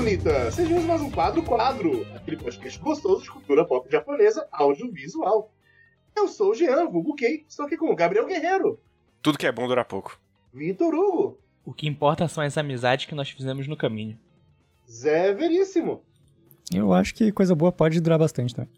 pessoas bonitas! Sejam mais um Quadro Quadro, aquele podcast gostoso de cultura pop japonesa audiovisual. Eu sou o Jean, vulgo Kei, estou aqui com o Gabriel Guerreiro, Tudo que é bom dura pouco. Vitor Hugo, O que importa são as amizades que nós fizemos no caminho. Zé Veríssimo. Eu acho que coisa boa pode durar bastante também.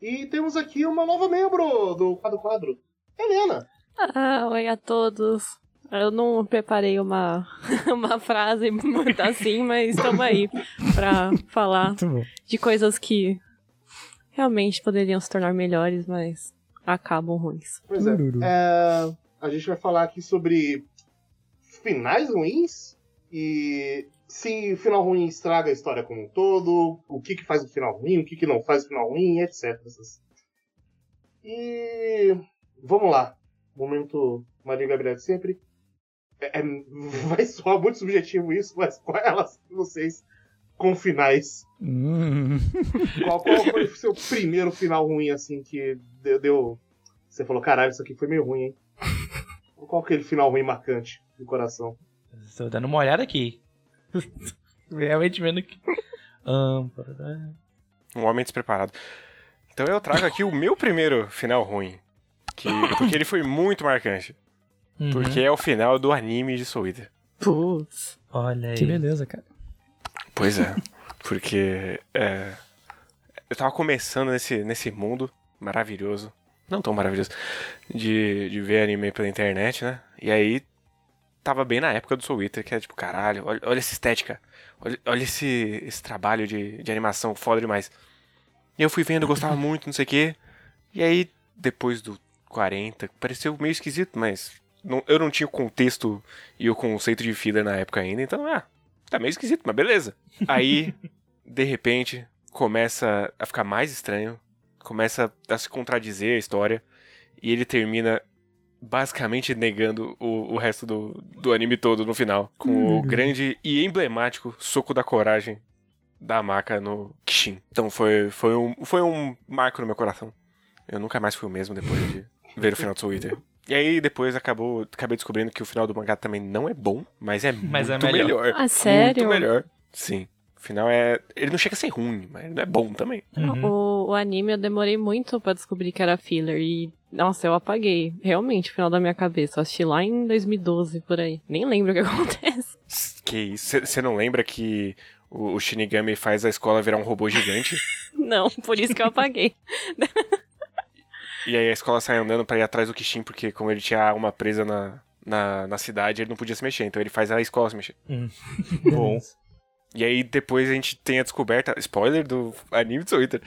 E temos aqui uma nova membro do Quadro Quadro, Helena. Ah, oi a todos. Eu não preparei uma, uma frase muito assim, mas estamos aí pra falar de coisas que realmente poderiam se tornar melhores, mas acabam ruins. Pois é, é, a gente vai falar aqui sobre finais ruins e se o final ruim estraga a história como um todo, o que, que faz o final ruim, o que, que não faz o final ruim, etc. E vamos lá. Momento Maria Gabriel de sempre. É- vai soar muito subjetivo isso, mas qual é de vocês com finais? Hum. Qual, qual foi o seu primeiro final ruim, assim, que deu, deu- Você falou, caralho, isso aqui foi meio ruim, hein? Qual aquele final ruim marcante do coração? Estou dando uma olhada aqui. Realmente vendo que. Um homem despreparado. Então eu trago aqui o meu primeiro final ruim. Que, porque ele foi muito marcante. Uhum. Porque é o final do anime de Soul Eater. Putz. Olha aí. Que beleza, cara. Pois é. Porque é, eu tava começando nesse, nesse mundo maravilhoso. Não tão maravilhoso. De, de ver anime pela internet, né? E aí tava bem na época do Soul Eater, que é tipo, caralho, olha, olha essa estética. Olha, olha esse, esse trabalho de, de animação foda demais. E eu fui vendo, gostava muito, não sei o quê. E aí, depois do 40, pareceu meio esquisito, mas não- eu não tinha o contexto e o conceito de filler na época ainda, então, ah, tá meio esquisito, mas beleza. Aí, de repente, começa a ficar mais estranho, começa a se contradizer a história, e ele termina basicamente negando o, o resto do, do anime todo no final, com o grande e emblemático soco da coragem da maca no Kishin. Então foi, foi, um, foi um marco no meu coração. Eu nunca mais fui o mesmo depois de ver o final do Eater. E aí depois acabou, acabei descobrindo que o final do mangá também não é bom, mas é Mas é muito melhor. melhor. Ah, sério? Muito melhor. Sim. O final é. Ele não chega a ser ruim, mas ele não é bom também. Uhum. O, o anime eu demorei muito pra descobrir que era filler e, nossa, eu apaguei. Realmente, o final da minha cabeça. Eu assisti lá em 2012, por aí. Nem lembro o que acontece. Que isso. Você não lembra que o, o Shinigami faz a escola virar um robô gigante? Não, por isso que eu apaguei. e aí a escola sai andando pra ir atrás do Kishin, porque como ele tinha uma presa na, na, na cidade, ele não podia se mexer. Então ele faz a escola se mexer. Bom. E aí depois a gente tem a descoberta, spoiler do anime de Soul Eater,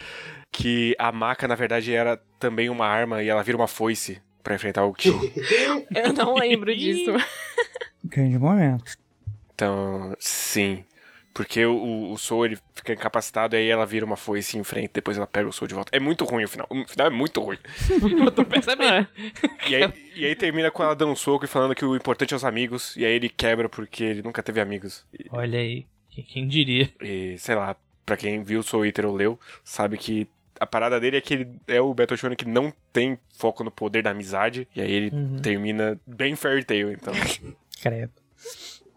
que a maca na verdade era também uma arma e ela vira uma foice pra enfrentar o Kishin. Eu não lembro disso. Grande momento. Então, sim. Porque o, o Soul ele fica incapacitado e aí ela vira uma foice e enfrenta, depois ela pega o Soul de volta. É muito ruim o final. O final é muito ruim. Eu tô percebendo. E aí, e aí termina com ela dando um soco e falando que o importante é os amigos. E aí ele quebra porque ele nunca teve amigos. E, Olha aí. Quem- Quem diria? e, sei lá, pra quem viu o Soul Eater ou leu, sabe que a parada dele é que ele é o Battle Shonen que não tem foco no poder da amizade. E aí ele Uhum. termina bem fairy tale, então. Credo.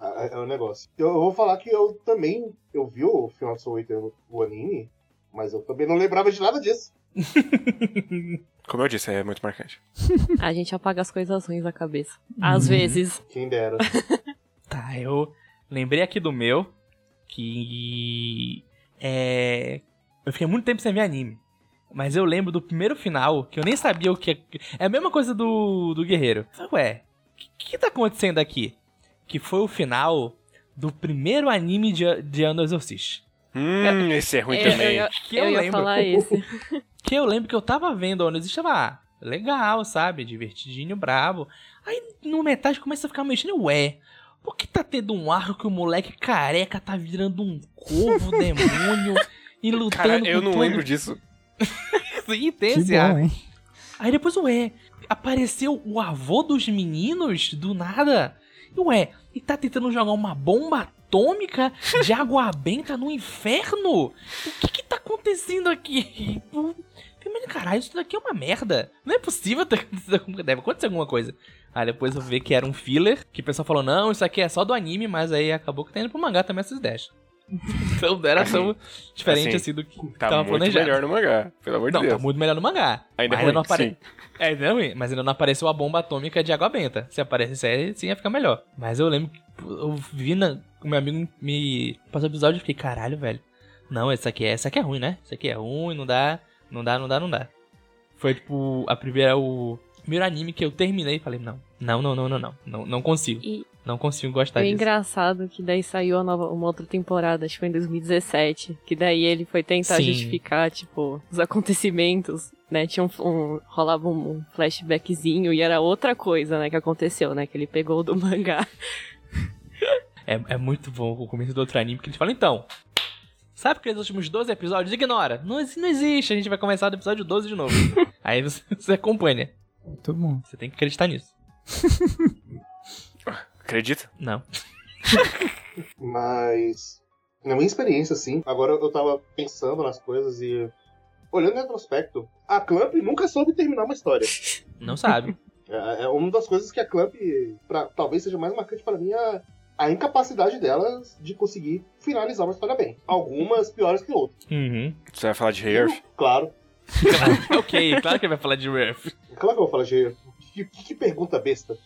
É o negócio. Eu, vou falar que eu também. Eu vi o final Soul Eater, o anime, mas eu também não lembrava de nada disso. Como eu disse, é muito marcante. A gente apaga as coisas ruins da cabeça. Às vezes. Quem dera. Tá, eu lembrei aqui do meu que é eu fiquei muito tempo sem ver anime. Mas eu lembro do primeiro final, que eu nem sabia o que é. É a mesma coisa do, do Guerreiro. Ué, o que, que tá acontecendo aqui? Que foi o final do primeiro anime de, de Ano Exorcist. Hum, esse é ruim Eu- também. Eu, ia- Que eu eu ia lembro. falar esse. Que eu lembro que eu tava vendo Ano Exorcist, tava ah, legal, sabe? Divertidinho, brabo. Aí no metade começa a ficar mexendo, ué. Por que tá tendo um arco que o moleque careca tá virando um corvo demônio e lutando Cara, eu não todo- lembro disso. Sim, tem Que esse bom, arco. hein? Aí depois, ué, apareceu o avô dos meninos do nada. Ué, e tá tentando jogar uma bomba atômica de água benta no inferno? O que que tá acontecendo aqui? Mas caralho, isso daqui é uma merda. Não é possível ter Deve acontecer alguma coisa. Aí depois eu vi que era um filler, que o pessoal falou, não, isso aqui é só do anime, mas aí acabou que tá indo pro mangá também essas ideias. Então não era tão diferente assim, assim, do que Tá tava muito planejado. melhor no mangá, pelo amor de Não, Deus. tá muito melhor no mangá. Ainda é Mas ruim, não apare... sim. É, ainda é ruim, mas ainda não apareceu a bomba atômica de água benta. Se aparecesse aí, sim ia ficar melhor. Mas eu lembro que eu vi na... o meu amigo me passou o episódio e fiquei, caralho, velho. Não, essa aqui é, essa aqui é ruim, né? Isso aqui é ruim, não dá, não dá, não dá, não dá. Foi tipo a primeira o primeiro anime que eu terminei e falei, não, não, não, não, não, não, não, não consigo. E Não consigo gostar o disso. engraçado que daí saiu a nova, uma outra temporada, acho que foi em 2017, que daí ele foi tentar Sim. justificar, tipo, os acontecimentos, né? Tinha um, um- rolava um, flashbackzinho e era outra coisa, né, que aconteceu, né? Que ele pegou do mangá. É, é muito bom o começo do outro anime, que eles falam, então, sabe aqueles últimos 12 episódios? Ignora. Não, não existe, a gente vai começar do episódio 12 de novo. Aí você, você acompanha. Muito bom. Você tem que acreditar nisso. Acredita? Não. Mas, na minha experiência, assim, agora eu tava pensando nas coisas e olhando em retrospecto, a Clamp nunca soube terminar uma história. Não sabe. É, é uma das coisas que a Clamp, pra, talvez seja mais marcante pra mim, é a, a incapacidade delas de conseguir finalizar uma história bem. Algumas piores que outras. Uhum. Você vai falar de Hey Earth? Claro. ok, claro que ele vai falar de Earth. Claro que eu vou falar de. Que, que- que pergunta besta.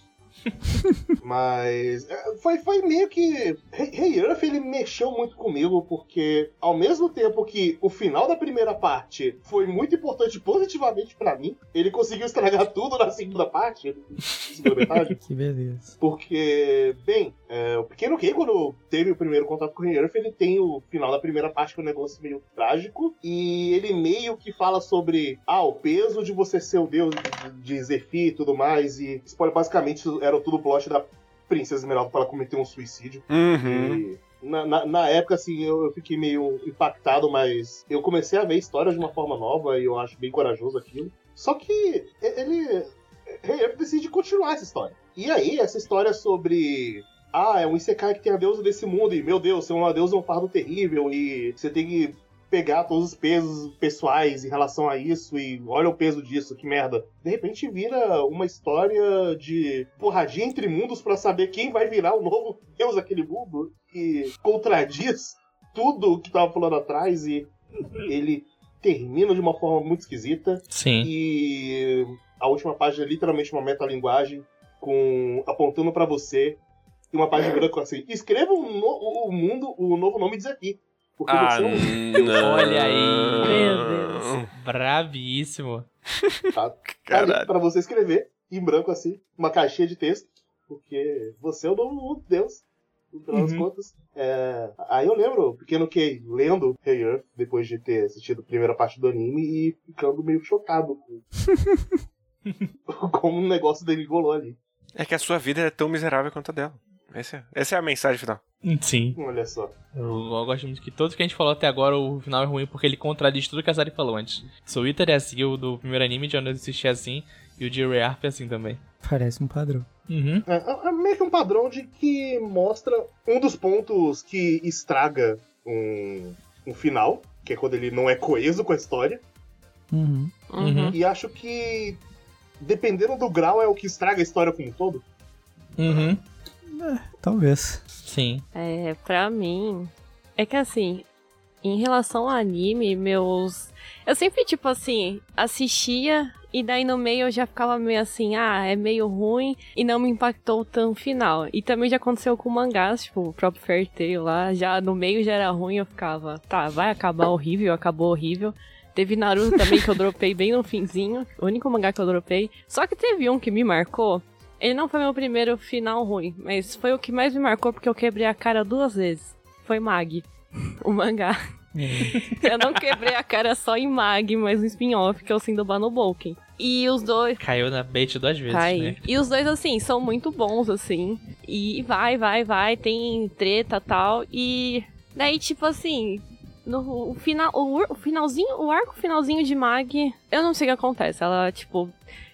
Mas é, foi, foi meio que. Hey Earth ele mexeu muito comigo, porque ao mesmo tempo que o final da primeira parte foi muito importante positivamente pra mim, ele conseguiu estragar tudo na segunda parte, segunda metade. Que beleza. Porque, bem, é, o Pequeno Kay, quando teve o primeiro contato com o Earth, ele tem o final da primeira parte que é um negócio meio trágico. E ele meio que fala sobre ah, o peso de você ser o deus de, de Zephyr e tudo mais. E spoiler, basicamente era tudo plot da Princesa Esmeralda para ela cometer um suicídio. Uhum. E na, na, na época, assim, eu, eu fiquei meio impactado, mas eu comecei a ver histórias de uma forma nova e eu acho bem corajoso aquilo. Só que ele. Ele decide continuar essa história. E aí, essa história sobre. Ah, é um Isekai que tem a deusa desse mundo, e meu Deus, ser uma deusa é um fardo terrível, e você tem que pegar todos os pesos pessoais em relação a isso, e olha o peso disso, que merda. De repente vira uma história de porradinha entre mundos pra saber quem vai virar o novo deus daquele mundo, e contradiz tudo o que tava falando atrás, e ele termina de uma forma muito esquisita. Sim. E a última página é literalmente uma metalinguagem com apontando pra você e uma página branca assim: escreva o, no- o mundo, o novo nome diz aqui. Porque Ah, você é um. Olha aí. Meu Deus. Bravíssimo. tá Caralho. pra você escrever em branco assim, uma caixinha de texto, porque você é o novo mundo, Deus. No final das Uhum. contas. É, Aí eu lembro, o pequeno Kay lendo Hey Earth depois de ter assistido a primeira parte do anime e ficando meio chocado com como o negócio dele rolou ali. É que a sua vida é tão miserável quanto a dela. Essa é, essa é a mensagem final. Sim. Olha só. Eu, eu gosto muito que todos que a gente falou até agora, o final é ruim porque ele contradiz tudo que a Sari falou antes. Soul Eater é assim, o do primeiro anime de onde eu assisti é assim, e o de Rearp é assim também. Parece um padrão. Uhum. É, é- é meio que um padrão de que mostra um dos pontos que estraga um, um final, que é quando ele não é coeso com a história. Uhum. Uhum. E acho que, dependendo do grau, é o que estraga a história como um todo. Uhum. Talvez. Sim. É, pra mim. É que assim, em relação ao anime, meus. Eu sempre, tipo assim, assistia e daí no meio eu já ficava meio assim, ah, é meio ruim e não me impactou tão final. E também já aconteceu com mangás, tipo, o próprio Fairy Tail lá, já no meio já era ruim, eu ficava, tá, vai acabar horrível, acabou horrível. Teve Naruto também que eu dropei bem no finzinho, o único mangá que eu dropei. Só que teve um que me marcou, ele não foi meu primeiro final ruim, mas foi o que mais me marcou porque eu quebrei a cara duas vezes. Foi Mag, o mangá. eu não quebrei a cara só em Mag, mas no spin-off que é o Sindoba no Bolken. E os dois. Caiu na bait duas vezes, Cai. né? E os dois, assim, são muito bons, assim. E vai, vai, vai, tem treta tal. E daí, tipo assim, no o final, o, o finalzinho, o arco finalzinho de Mag, eu não sei o que acontece. Ela, tipo,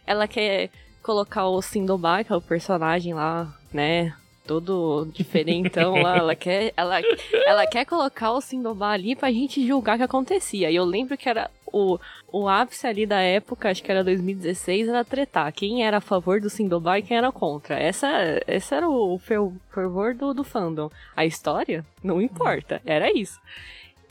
ela quer colocar o Sindoba, que é o personagem lá, né? Todo diferentão lá, ela quer, ela, ela quer colocar o Sindoba ali pra gente julgar o que acontecia. E eu lembro que era o o, ápice ali da época, acho que era 2016, era tretar. Quem era a favor do Sindobai e quem era contra. Essa, esse era o fer- fervor do, do fandom. A história, não importa. Era isso.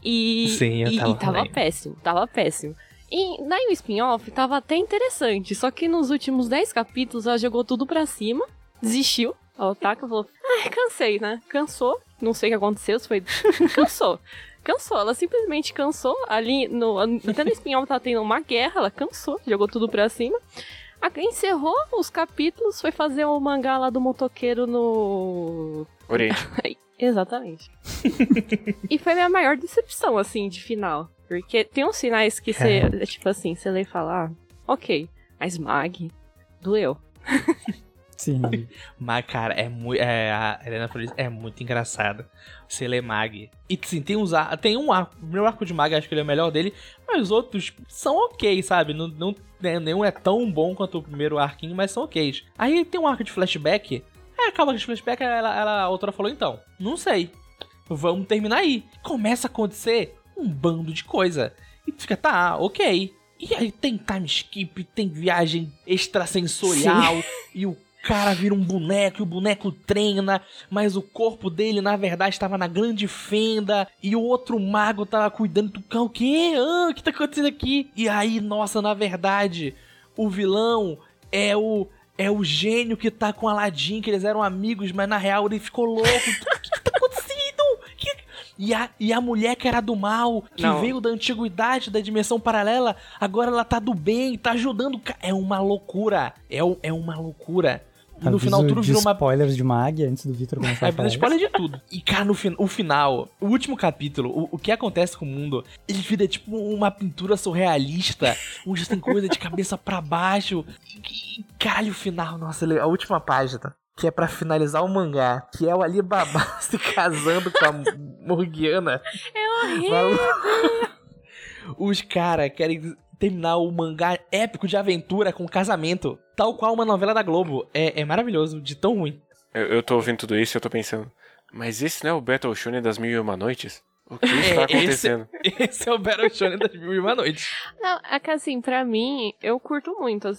E, Sim, eu e, tava e tava também. péssimo, tava péssimo. E daí o spin-off tava até interessante, só que nos últimos 10 capítulos ela jogou tudo pra cima, desistiu. A Otaka falou: Ah, cansei, né? Cansou. Não sei o que aconteceu, se foi. cansou. Cansou, ela simplesmente cansou. Ali, no, até no spin-off tava tendo uma guerra, ela cansou, jogou tudo pra cima. A- Encerrou os capítulos, foi fazer o mangá lá do motoqueiro no. Oriente. Exatamente. e foi a minha maior decepção, assim, de final. Porque tem uns finais que você, é tipo assim, você lê e fala, ah, ok, mas Mag, doeu. Sim. Mas, cara, é muito. É, a Helena Flores é muito engraçada. Você lê Mag. E sim, tem uns ar- Tem um arco. O primeiro arco de Mag, acho que ele é o melhor dele. Mas os outros são ok, sabe? Não, não, né, nenhum é tão bom quanto o primeiro arquinho, mas são ok. Aí tem um arco de flashback. É, acaba que de flashback, ela, ela, a outra falou, então, não sei. Vamos terminar aí. Começa a acontecer um bando de coisa. E tu fica, tá, ok. E aí tem time skip, tem viagem extrasensorial, e o cara vira um boneco, e o boneco treina, mas o corpo dele, na verdade, estava na grande fenda, e o outro mago tava cuidando do cão. O quê? Ah, o que tá acontecendo aqui? E aí, nossa, na verdade, o vilão é o. É o gênio que tá com Aladdin, que eles eram amigos, mas na real ele ficou louco. O que, que tá acontecendo? Que- E a, e a mulher que era do mal, que Não. veio da antiguidade, da dimensão paralela, agora ela tá do bem, tá ajudando. É uma loucura. É, é uma loucura. E no Aviso final tudo virou uma spoilers de Mag antes do Victor começar é, a falar. mas spoiler de tudo. E, cara, no fin o final, o último capítulo, o, o que acontece com o mundo, ele vira tipo uma pintura surrealista, onde tem coisa de cabeça pra baixo. E, caralho, o final, nossa, a última página, que é pra finalizar o mangá, que é o Alibaba se casando com a Morgiana. É horrível. Os caras querem terminar o mangá épico de aventura com casamento, tal qual uma novela da Globo. É, é maravilhoso, de tão ruim. Eu, eu tô ouvindo tudo isso e eu tô pensando, mas esse não é o Battle Shonen das Mil e Uma Noites? O que É, está esse- acontecendo? Esse é o Battle Shonen das Mil e Uma Noites. Não, é que assim, pra mim, eu curto muito. a-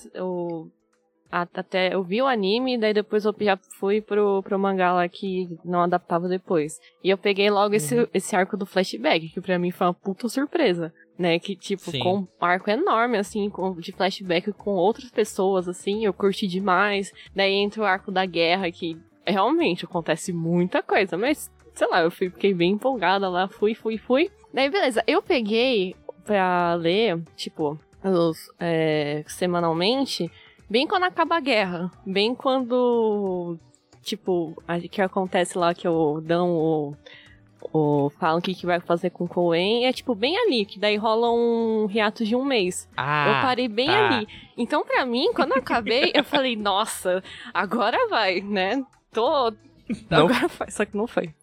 até eu vi o anime, daí depois eu já fui pro, pro mangá lá que não adaptava depois. E eu peguei logo esse, esse arco do flashback, que pra mim foi uma puta surpresa. Né, que tipo, Sim. com um arco enorme, assim, com, de flashback com outras pessoas, assim, eu curti demais. Daí entra o arco da guerra, que realmente acontece muita coisa, mas, sei lá, eu fiquei bem empolgada lá, fui, fui, fui. Daí, beleza, eu peguei pra ler, tipo, os, é, semanalmente, bem quando acaba a guerra. Bem quando, tipo, a, que acontece lá que o dão o, o falam o que, que vai fazer com o Coen. É, tipo, bem ali, que daí rola um reato de um mês. Ah, eu parei bem tá. ali. Então, pra mim, quando eu acabei, eu falei, nossa, agora vai, né? Tô. Não. Agora vai, só que não foi.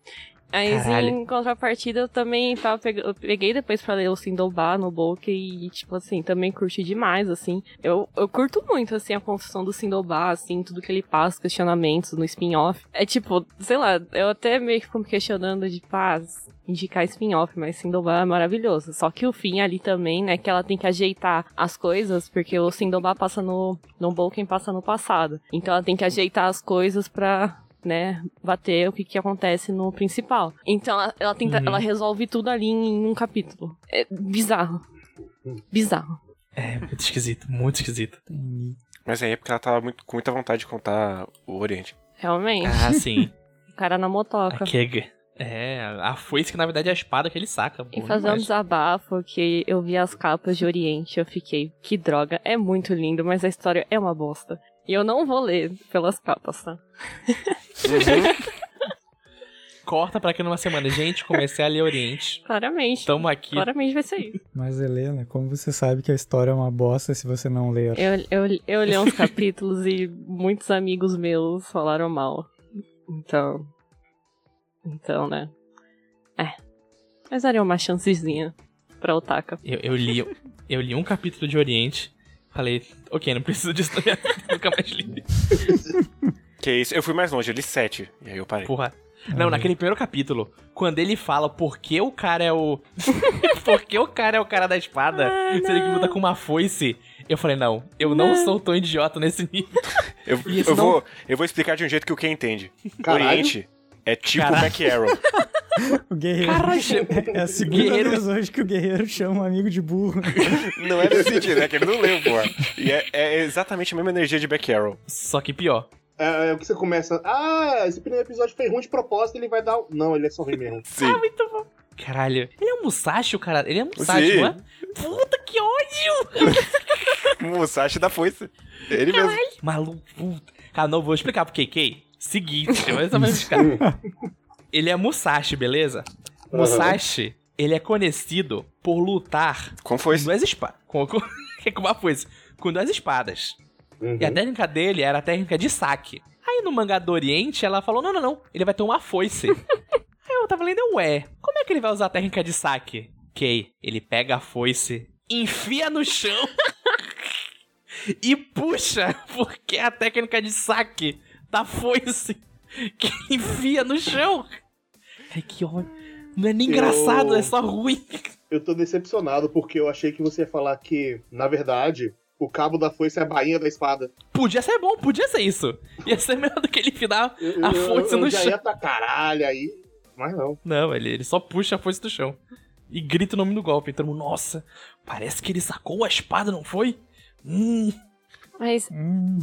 Aí, Caralho. em contrapartida, eu também tava peg... eu peguei depois pra ler o Sindobá no Book e, tipo assim, também curti demais, assim. Eu, eu curto muito, assim, a construção do Sindobá, assim, tudo que ele passa, questionamentos no spin-off. É tipo, sei lá, eu até meio que fico me questionando de, pá, indicar spin-off, mas Sindobá é maravilhoso. Só que o fim ali também, né, que ela tem que ajeitar as coisas, porque o Sindobá passa no, no Bolken passa no passado. Então ela tem que ajeitar as coisas pra né, bater o que, que acontece no principal. Então ela, ela tenta, Uhum. ela resolve tudo ali em um capítulo. É bizarro. Bizarro. É, muito esquisito, muito esquisito. Mas aí é porque ela tava muito, com muita vontade de contar o Oriente. Realmente. Ah, sim. O cara na motoca. Aqui é, é, a foice que na verdade é a espada que ele saca. E fazer um desabafo que eu vi as capas de Oriente, eu fiquei, que droga, é muito lindo, mas a história é uma bosta. E eu não vou ler pelas capas, tá? Corta pra aqui numa semana. Gente, comecei a ler Oriente. Claramente. Tamo aqui. Claramente vai ser isso. Mas, Helena, como você sabe que a história é uma bosta se você não ler? Eu, eu, eu li uns capítulos e muitos amigos meus falaram mal. Então. Então, né? É. Mas daria uma chancezinha pra Otaka. Eu, eu li, eu li um capítulo de Oriente. Falei, ok, não preciso disso na minha vida. Nunca mais li. Que isso, eu fui mais longe, eu li sete. E aí eu parei. Porra. Não, naquele primeiro capítulo, quando ele fala por que o cara é o. por que o cara é o cara da espada, se ele luta com uma foice. Eu falei, não, eu não sou tão idiota nesse nível. Eu, eu, não- vou, eu vou explicar de um jeito que o Ken entende. Caralho. Oriente é tipo Caralho. Back Arrow. O guerreiro. Caralho, É a segunda guerreiro- vez hoje que o guerreiro chama um amigo de burro. Não é nesse sentido, é que ele não leu, pô. E é, é exatamente a mesma energia de Back Arrow. Só que pior. É, é o que você começa. Ah, esse primeiro episódio foi ruim de propósito, ele vai dar. um-" Não, ele é só ruim mesmo. Sim. Ah, muito bom. Caralho. Ele é um Musashi, o cara. Ele é um Musashi, Sim. não é? Puta que ódio! Musashi da foice. Ele mesmo. Maluco. puta. Cara, não vou explicar pro KK. Seguinte, eu vou explicar. Ele é Musashi, beleza? Musashi, ele é conhecido por lutar Com com foice. duas espadas. Com, com, com uma foice. Com duas espadas. Uhum. E a técnica dele era a técnica de saque. Aí no mangá do Oriente, ela falou: não, não, não, ele vai ter uma foice. Aí eu tava lendo, ué, como é que ele vai usar a técnica de saque? Ok, ele pega a foice, enfia no chão e puxa, porque é a técnica de saque da foice que enfia no chão. Ai, que ódio. Não é nem Eu- engraçado, é só ruim. Eu tô decepcionado porque eu achei que você ia falar que, na verdade, o cabo da foice é a bainha da espada. Podia ser bom, podia ser isso. Ia ser melhor do que ele enfiar Eu, a eu- foice eu no já chão. ia tá caralho aí. Mas não. Não, ele, ele só puxa a foice do chão. E grita o nome do golpe. Então, nossa, parece que ele sacou a espada, não foi? Hum. Mas Hum,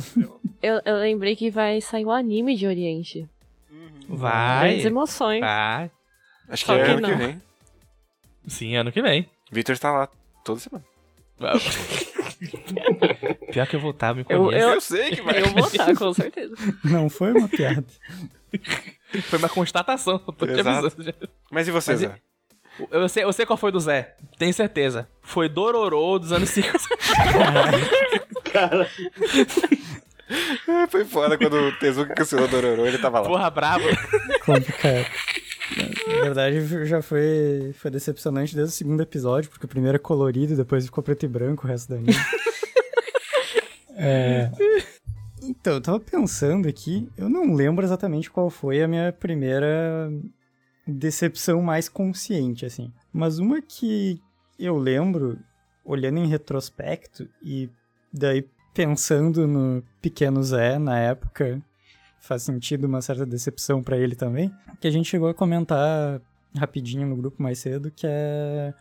eu, eu lembrei que vai sair o anime de Oriente. Vai. Grandes emoções. Vai. Acho que Só é que ano que não. vem. Sim, ano que vem. Vitor tá lá toda semana. Pior que eu vou estar, me Eu- conheço. Eu sei que vai. Eu vou estar, com certeza. não foi uma piada. Foi uma constatação, eu tô te avisando. Mas e você, Mas Zé? Eu sei, eu sei qual foi do Zé, tenho certeza. Foi Dororô dos anos 50. Cara, É, Foi foda quando o Tezuka cancelou Dororo, ele tava lá. Porra, bravo. Complicado. Na verdade, já foi, foi decepcionante desde o segundo episódio, porque o primeiro é colorido, depois ficou preto e branco o resto da anime. É, Então, eu tava pensando aqui, eu não lembro exatamente qual foi a minha primeira decepção mais consciente, assim. Mas uma que eu lembro, olhando em retrospecto, e daí pensando no pequeno Zé na época, faz sentido uma certa decepção pra ele também, que a gente chegou a comentar rapidinho no grupo mais cedo, que é...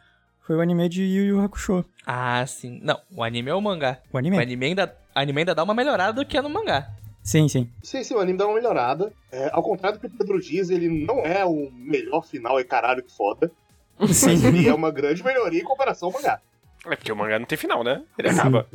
Foi o anime de Yu Yu Hakusho. Ah, sim. Não, o anime é o mangá. O anime? O anime ainda, o anime ainda dá uma melhorada do que é no mangá. Sim, sim. sim, sim, o anime dá uma melhorada. É, ao contrário do que o Pedro diz, ele não é o melhor final e caralho que foda. Mas ele é uma grande melhoria em comparação ao mangá. É porque o mangá não tem final, né? Ele acaba.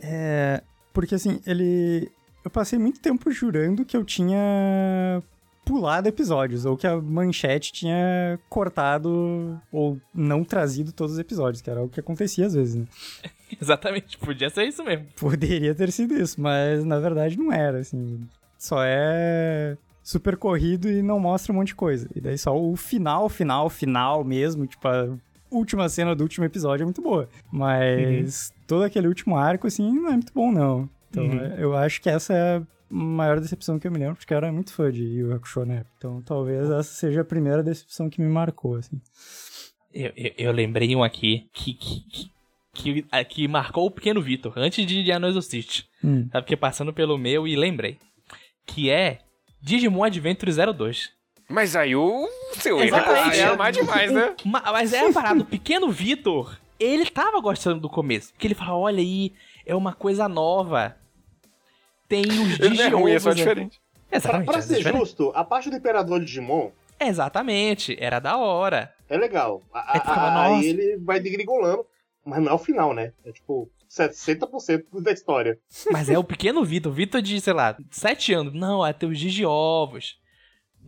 É, porque assim, ele. Eu passei muito tempo jurando que eu tinha pulado episódios, ou que a manchete tinha cortado ou não trazido todos os episódios, que era o que acontecia às vezes, né? Exatamente, podia ser isso mesmo. Poderia ter sido isso, mas na verdade não era, assim. Só é super corrido e não mostra um monte de coisa. E daí só o final, final, final mesmo, tipo, a última cena do último episódio é muito boa. Mas todo aquele último arco, assim, não é muito bom, não. Então Uhum. eu acho que essa é a maior decepção que eu me lembro, porque eu era muito fã de Yu Hakusho na época. Então talvez essa seja a primeira decepção que me marcou, assim. Eu, eu, eu lembrei um aqui que, que, que, que, que marcou o pequeno Vitor, antes de Indiana Exorcist. Hum. Sabe, porque passando pelo meu e lembrei. Que é Digimon Adventure 02. Mas aí o seu erro Exatamente. é amar demais, né? Ma- Mas é a parada, o pequeno Vitor, ele tava gostando do começo. Porque ele fala, olha aí, é uma coisa nova. Tem os não é ruim, é só diferente. Pra, Exatamente. pra é ser diferente. justo, a parte do Imperador de Digimon Exatamente, era da hora. é legal. A- fala, a- Aí ele vai degrigolando, mas não é o final, né? É tipo 60% da história. Mas é o pequeno Vitor, Vitor de, sei lá, 7 anos. Não, é ter os Digiovos.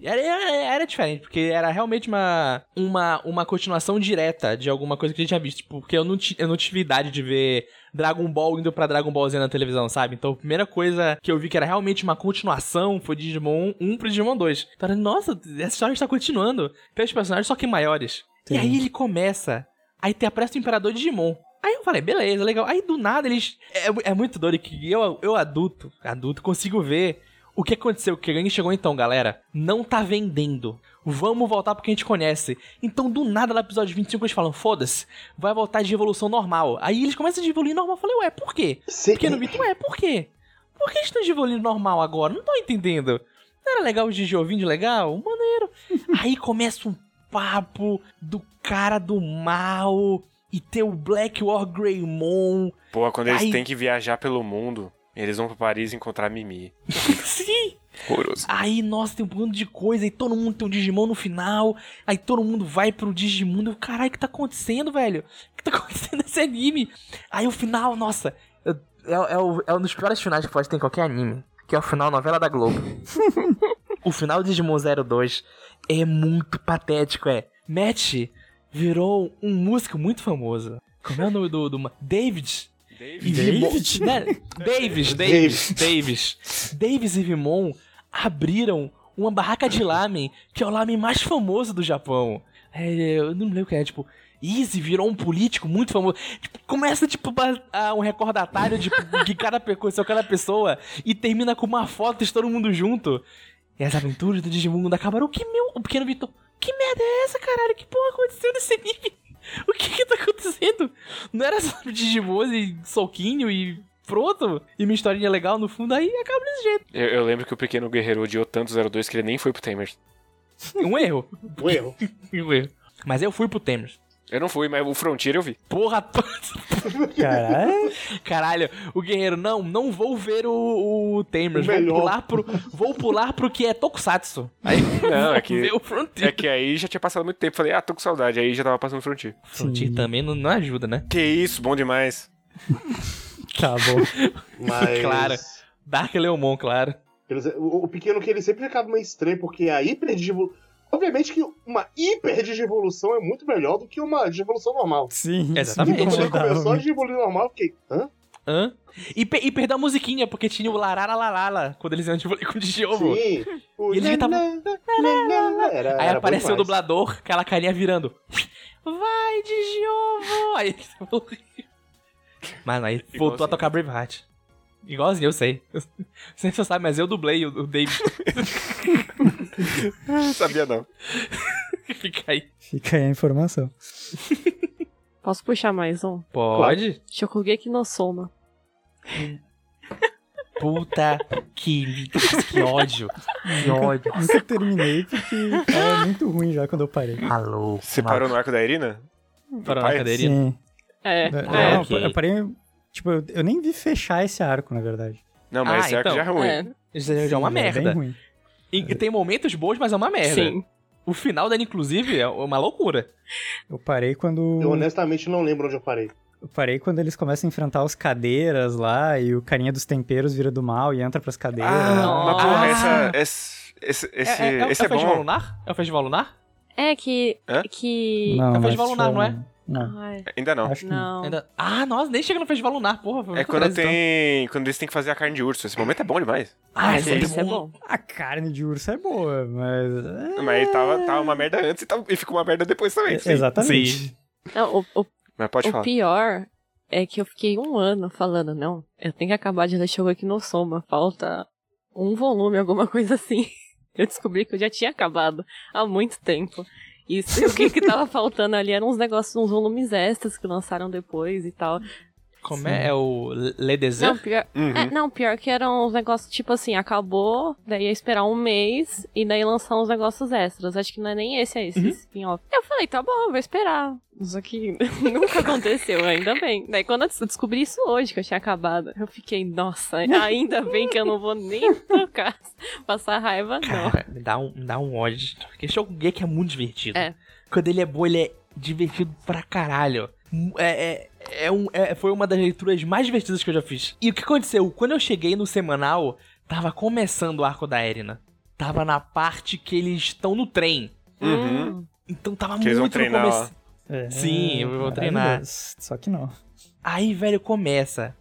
Era, era, era diferente, porque era realmente uma, uma, uma continuação direta de alguma coisa que a gente tinha visto. Tipo, porque eu não, eu não tive idade de ver Dragon Ball indo pra Dragon Ball Z na televisão, sabe? Então a primeira coisa que eu vi que era realmente uma continuação foi Digimon 1 pro Digimon 2. Então, era, nossa, essa história está continuando. Tem os personagens só que maiores. E Sim. aí ele começa. Aí te aparece o Imperador Digimon. Aí eu falei, beleza, legal. Aí do nada eles. É, é muito doido que eu, eu adulto, adulto, consigo ver O que aconteceu? O Kagami chegou então, galera. Não tá vendendo. Vamos voltar porque a gente conhece. Então, do nada, no episódio 25, eles falam: foda-se, vai voltar de evolução normal. Aí eles começam a evoluir normal. Eu falei: ué, por quê? Cê- Pequeno Vitor, ué, por quê? Por que eles estão de evoluindo normal agora? Não tô entendendo. Não era legal o Digiovinho de legal? Maneiro. Aí começa um papo do cara do mal e tem o Black War Greymon. Pô, quando eles Aí- têm que viajar pelo mundo, eles vão pra Paris encontrar a Mimi. Sim! Horroroso. Aí, nossa, tem um monte de coisa, aí todo mundo tem um Digimon no final, aí todo mundo vai pro Digimundo. Eu, Caralho, o que tá acontecendo, velho? O que tá acontecendo nesse anime? Aí o final, nossa, eu- é, é, o- é um dos piores finais que pode ter em qualquer anime, que é o final novela da Globo. o final de Digimon 02 é muito patético, é. Matt virou um músico muito famoso. Como é o nome do... do ma- David? E Vimon- David? né? Davis, Davis, Davis. Davis e Vimon abriram uma barraca de lamen, que é o lamen mais famoso do Japão. É, eu não lembro o que é, tipo, Easy virou um político muito famoso. Tipo, começa, tipo, ba- a- um recordatário de, de cada pessoa, cada pessoa, e termina com uma foto de todo mundo junto. E as aventuras do Digimundo acabaram. O que, meu? O pequeno Vitor. Que merda é essa, caralho? Que porra aconteceu nesse anime? O que que tá acontecendo? Não era só Digimon e soquinho e pronto? E uma historinha legal no fundo, aí acaba desse jeito. Eu, eu lembro que o pequeno guerreiro odiou tanto o 02 que ele nem foi pro Tamers. Um erro. Um erro. Um erro. Mas eu fui pro Temers. Eu não fui, mas o Frontier eu vi. Porra, Caralho. caralho, o guerreiro, não, não vou ver o, o Tamers, vou pular, pro, vou pular pro que é Tokusatsu. Aí Não, é que- ver o Frontier. É que aí já tinha passado muito tempo. Falei, ah, tô com saudade. Aí já tava passando Frontier. Frontier Sim. também não, não ajuda, né? Que isso, bom demais. Tá bom. Mas. Claro. Dark Leomon, claro. O, pequeno que ele sempre acaba meio estranho, porque a hiperdigivolução. Obviamente que uma hiperdigivolução é muito melhor do que uma digivolução normal. Sim. Exatamente. Então, quando ele começou a digivoluir normal, eu fiquei. Hã? Hã? E, pe- e perdeu a musiquinha, porque tinha o Larara Lalala quando eles iam de com o Digiovo. Sim. O E ele já tava- Era, Aí era apareceu o dublador, aquela carinha virando. Vai, Digiovo! Aí Mano, aí voltou a tocar Braveheart. Igualzinho, eu sei. Não sei se você sabe, mas eu dublei o, o David. Sabia não. Fica aí. Fica aí a informação. Posso puxar mais um? Pode? Shokugeki no Soma. Puta que, que ódio. Que ódio. Nunca terminei porque tava muito ruim já quando eu parei. Alô. Você parou no arco da Irina? Parou na pai? cadeirinha? Sim. É, Não, é. ok. eu parei. Tipo, eu, eu nem vi fechar esse arco, na verdade. Não, mas Ah, esse arco então. já é ruim. é. Isso aí já é uma Sim, merda. Bem ruim. E tem momentos bons, mas é uma merda. Sim. O final dele, inclusive, é uma loucura. Eu parei quando. Eu honestamente não lembro onde eu parei. Eu parei quando eles começam a enfrentar os cadeiras lá e o carinha dos temperos vira do mal e entra pras cadeiras. Ah, mas porra, Ah. essa, esse, esse, esse, é, é, é, esse é é o Festival bom. Lunar? É o Festival Lunar? É que. Hã? que. Não, É o mas Festival Lunar, não é? Não, Ai, Ainda não. acho que não. Ainda... Ah, nossa, nem chega no Festival Lunar, porra. É quando então. tem. Quando eles têm que fazer a carne de urso. Esse momento é bom demais. Ah, Mas esse esse é bom. A carne de urso é boa, mas. é, Mas tava, tava uma merda antes e, tava, e ficou uma merda depois também. sim. Exatamente. Sim. Não, o, o, Mas pode o falar. pior é que eu fiquei um ano falando, não, eu tenho que acabar de ler Shogeki no Soma, falta um volume, alguma coisa assim. Eu descobri que eu já tinha acabado há muito tempo. Se- o que que tava faltando ali eram uns negócios, uns volumes extras que lançaram depois e tal. Como é? É o Le? Não, pior, Uhum. é, não, pior que eram uns negócios tipo assim, acabou, daí ia esperar um mês e daí lançar uns negócios extras. Acho que não é nem esse, é esse Uhum. spin-off. Eu falei, tá bom, vou esperar. Só que nunca aconteceu, ainda bem. Daí quando eu descobri isso hoje, que eu tinha acabado, eu fiquei, nossa, ainda bem que eu não vou nem tocar, passar raiva, não. Cara, me dá um, me dá um ódio. Porque Shokugeki é muito divertido. É. Quando ele é bom, ele é divertido pra caralho. É, é, é um, é- foi uma das leituras mais divertidas que eu já fiz. E o que aconteceu? Quando eu cheguei no semanal, tava começando o arco da Erina. Tava na parte que eles estão no trem. Uhum. Hum, Então tava Que eles vão muito no treinar começo. É, Sim, eu vou treinar. Só que não. Aí, velho, começa.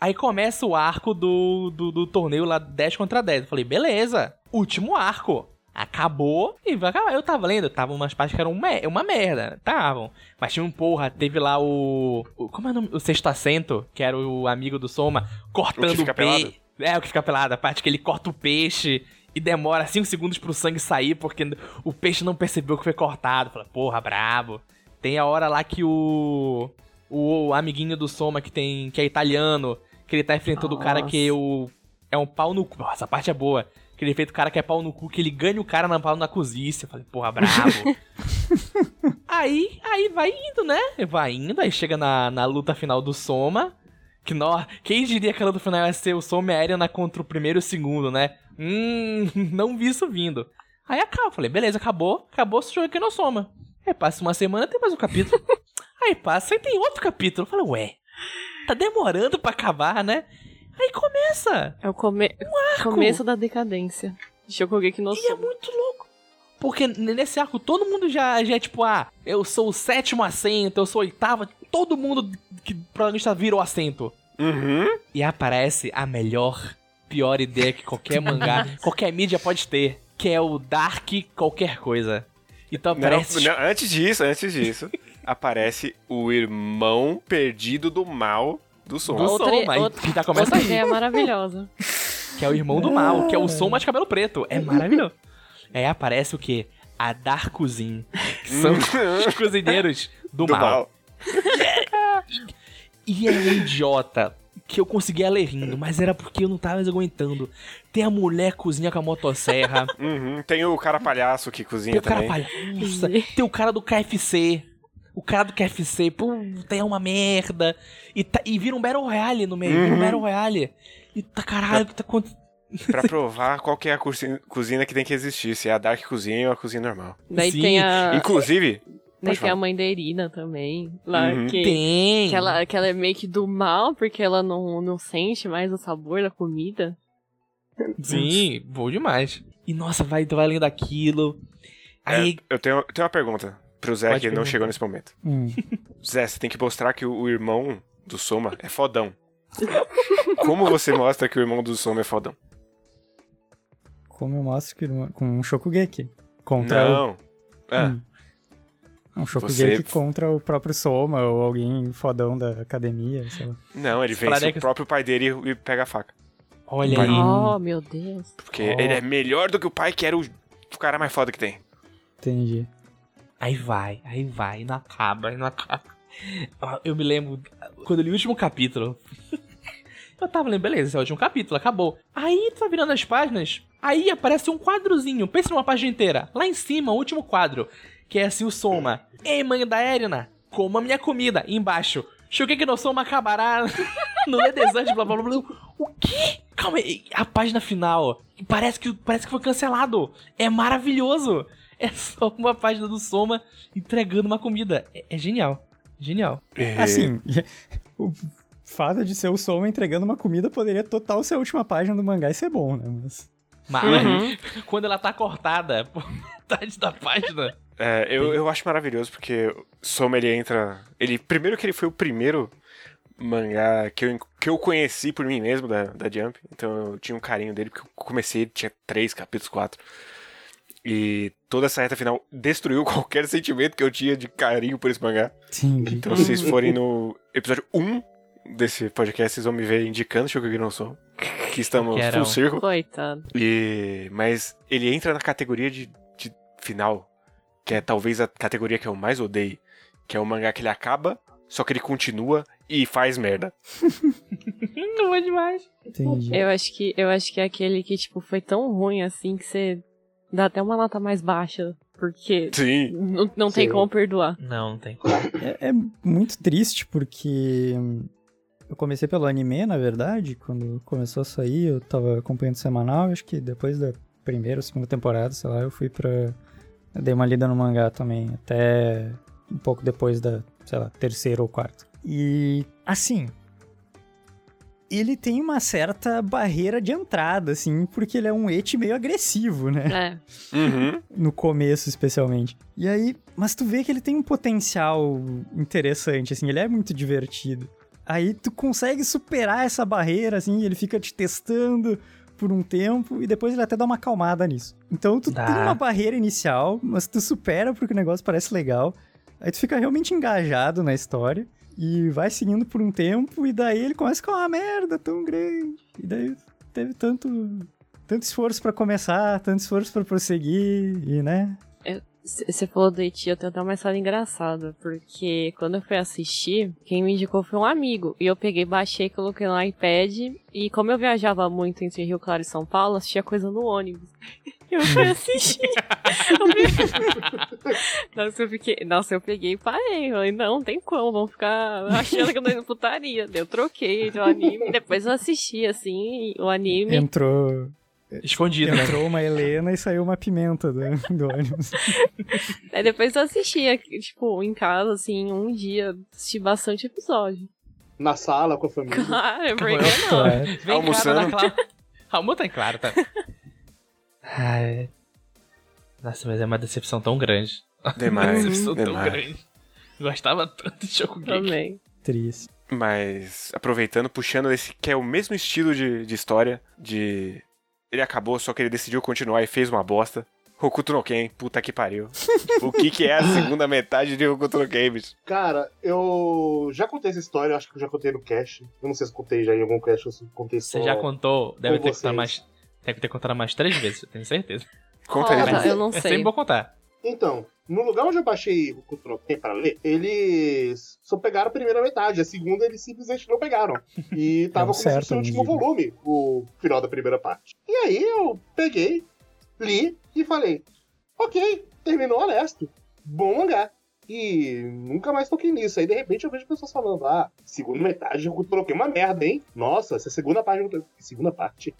Aí começa o arco do, do, do torneio lá 10 contra 10. Eu falei, beleza, último arco. Acabou e vai acabar. Eu tava lendo, tava umas partes que eram me- uma merda. Estavam. Mas tinha um porra, teve lá o. o- como é o nome? O sexto assento, que era o amigo do Soma, O cortando o, fica pe... pelado? É, o que fica pelado, a parte que ele corta o peixe e demora 5 segundos pro sangue sair porque o peixe não percebeu que foi cortado. Fala, porra, brabo. Tem a hora lá que o. O amiguinho do Soma que tem. que é italiano, que ele tá enfrentando o cara que o. É um pau no cu. Nossa, essa parte é boa. Aquele efeito cara que é pau no cu, que ele ganha o cara na pau na cozice. Eu falei, porra, brabo. aí, aí vai indo, né? Vai indo, aí chega na, na luta final do Soma. Que nó, quem diria que a luta final ia ser o Soma e a Ariana contra o primeiro e o segundo, né? Hum, não vi isso vindo. Aí acaba, falei, beleza, acabou, acabou esse jogo aqui no Soma. Aí passa uma semana, tem mais um capítulo. aí passa e tem outro capítulo. Eu falei, ué, tá demorando pra acabar, né? Aí começa. É o come... Um começo da decadência. Shokugeki no E é muito louco. Porque nesse arco todo mundo já, já é tipo, ah, eu sou o sétimo assento, eu sou o oitavo. Todo mundo que protagonista vira o assento. Uhum. E aparece a melhor, pior ideia que qualquer mangá, qualquer mídia pode ter. Que é o Dark qualquer coisa. Então Não, aparece. não, antes disso, antes disso, aparece o irmão perdido do mal do som. Do Outra- Soma, outra- que já começa Outra aí. ideia maravilhosa. Que é o irmão do mal, que é o Soma de cabelo preto. É maravilhoso. Aí aparece o quê? A Darkuzin. Que são os cozinheiros do, do mal. mal. E é idiota que eu conseguia ler rindo, mas era porque eu não tava mais aguentando. Tem a mulher cozinha com a motosserra. Uhum. Tem o cara palhaço que tem cozinha o cara também. palhaça. Tem o cara do KFC. O cara do KFC, puta, é uma merda. E, tá- e vira um Battle Royale no meio. Vira um Uhum. Battle Royale. E tá caralho, o que tá acontecendo? Pra provar qual que é a cozi- cozinha que tem que existir. Se é a Dark Cozinha ou a cozinha normal. Daí Sim. tem a. Inclusive, Daí tem a mãe da Irina também. Lá Uhum. que. Tem. Que ela, que ela é meio que do mal, porque ela não, não sente mais o sabor da comida. Sim, bom demais. E nossa, vai, vai lendo aquilo. Aí, eu tenho, tenho uma pergunta pro Zé Pode que não perguntar. chegou nesse momento. Hum. Zé, você tem que mostrar que o, o irmão do Soma é fodão. Como você mostra que o irmão do Soma é fodão? Como eu mostro que não- com um Shokugeki. Contra o... Não. Ah, Hum. Um Shokugeki Você- contra o próprio Soma ou alguém fodão da academia, sei lá. Não, ele vence que- o próprio pai dele e, pega a faca. olha aí. Oh, meu Deus. Porque Oh. ele é melhor do que o pai, que era o, o cara mais foda que tem. Entendi. Aí vai, aí vai, não acaba, não acaba. Eu me lembro, quando eu li o último capítulo. eu tava lendo, beleza, esse é o último capítulo, acabou. Aí tu tá virando as páginas, aí aparece um quadrozinho, pensa numa página inteira. Lá em cima, o último quadro, que é assim o Soma. Ei, mãe da Erina, coma minha comida. E embaixo, Shokeki no Soma acabará no The Desert, blá blá blá blá. O quê? Calma aí, a página final. Parece que, parece que foi cancelado. É maravilhoso. É só uma página do Soma entregando uma comida. É, é genial. Genial. E- Assim, o fato de ser o Soma entregando uma comida poderia total ser a última página do mangá e ser bom, né? Mas... Mas Uhum. quando ela tá cortada por metade da página. É, eu, eu acho maravilhoso porque o Soma ele entra. Ele, primeiro que ele foi o primeiro mangá que eu, que eu conheci por mim mesmo da, da Jump. Então eu tinha um carinho dele, porque eu comecei, tinha três capítulos, quatro. E toda essa reta final destruiu qualquer sentimento que eu tinha de carinho por esse mangá. Entendi. Então, se vocês forem no episódio 1 desse podcast, vocês vão me ver indicando Shokugeki no Soma. Que estamos Que era um- full circle. Coitado. E, mas ele entra na categoria de, de final, que é talvez a categoria que eu mais odeio, que é o mangá que ele acaba, só que ele continua e faz merda. Não vou demais. Entendi. Eu acho que eu acho que é aquele que, tipo, foi tão ruim assim que você dá até uma nota mais baixa. Porque Sim. não, não tem Sim. como perdoar. Não, não tem como. É, é muito triste porque eu comecei pelo anime, na verdade. Quando começou a sair, eu tava acompanhando semanal. Acho que depois da primeira ou segunda temporada, sei lá, eu fui pra. Eu dei uma lida no mangá também, até um pouco depois da, sei lá, terceira ou quarta. E, assim. Ele tem uma certa barreira de entrada, assim, porque ele é um eti meio agressivo, né? É. Uhum. no começo especialmente. E aí, mas tu vê que ele tem um potencial interessante, assim, ele é muito divertido. Aí tu consegue superar essa barreira, assim, ele fica te testando por um tempo e depois ele até dá uma acalmada nisso. Então tu Dá. tem uma barreira inicial, mas tu supera porque o negócio parece legal. Aí tu fica realmente engajado na história e vai seguindo por um tempo e daí ele começa com uma merda tão grande. E daí teve tanto, tanto esforço pra começar, tanto esforço pra prosseguir, e né? Você falou do Eti, eu tenho até uma história engraçada, porque quando eu fui assistir, quem me indicou foi um amigo. E eu peguei, baixei, coloquei no iPad, e como eu viajava muito entre Rio Claro e São Paulo, assistia coisa no ônibus. Eu fui assistir. nossa, eu fiquei. Nossa, eu peguei e parei. Eu falei, não, não tem como, vamos ficar achando que eu tô indo putaria. Eu troquei o anime, depois eu assisti, assim, o anime. Entrou, Escondido, né? entrou uma Helena e saiu uma pimenta do, do ônibus. Aí depois eu assisti, aqui, tipo, em casa, assim, um dia, assisti bastante episódio. Na sala, com a família. Claro, porque Acabou. não. Claro. Vem Almoçando. Cá, Clara. Almoço tá em claro, tá? Ai. Nossa, mas é uma decepção tão grande. Uma Demais, decepção tão demais. grande. Gostava tanto de Shokugeki. Também. Triste. Mas, aproveitando, puxando esse que é o mesmo estilo de, de história, de. Ele acabou, só que ele decidiu continuar e fez uma bosta. Hokuto no Ken, puta que pariu. o que que é a segunda metade de Hokuto no Ken, bicho? Cara, eu já contei essa história, eu acho que eu já contei no cast. Eu não sei se contei já em algum cast ou se contei só. Você já contou, deve ter contado mais. Deve ter contado mais três vezes, eu tenho certeza. Conta aí, eu não É sei. sempre bom contar. Então, no lugar onde eu baixei o Ken pra ler, eles só pegaram a primeira metade, a segunda eles simplesmente não pegaram. E tava como se certo, fosse o último volume, o final da primeira parte. E aí eu peguei, li e falei, ok, terminou honesto, bom mangá. E nunca mais toquei nisso. Aí de repente eu vejo pessoas falando: Ah, segunda metade eu coloquei uma merda, hein? Nossa, essa segunda parte. Segunda parte?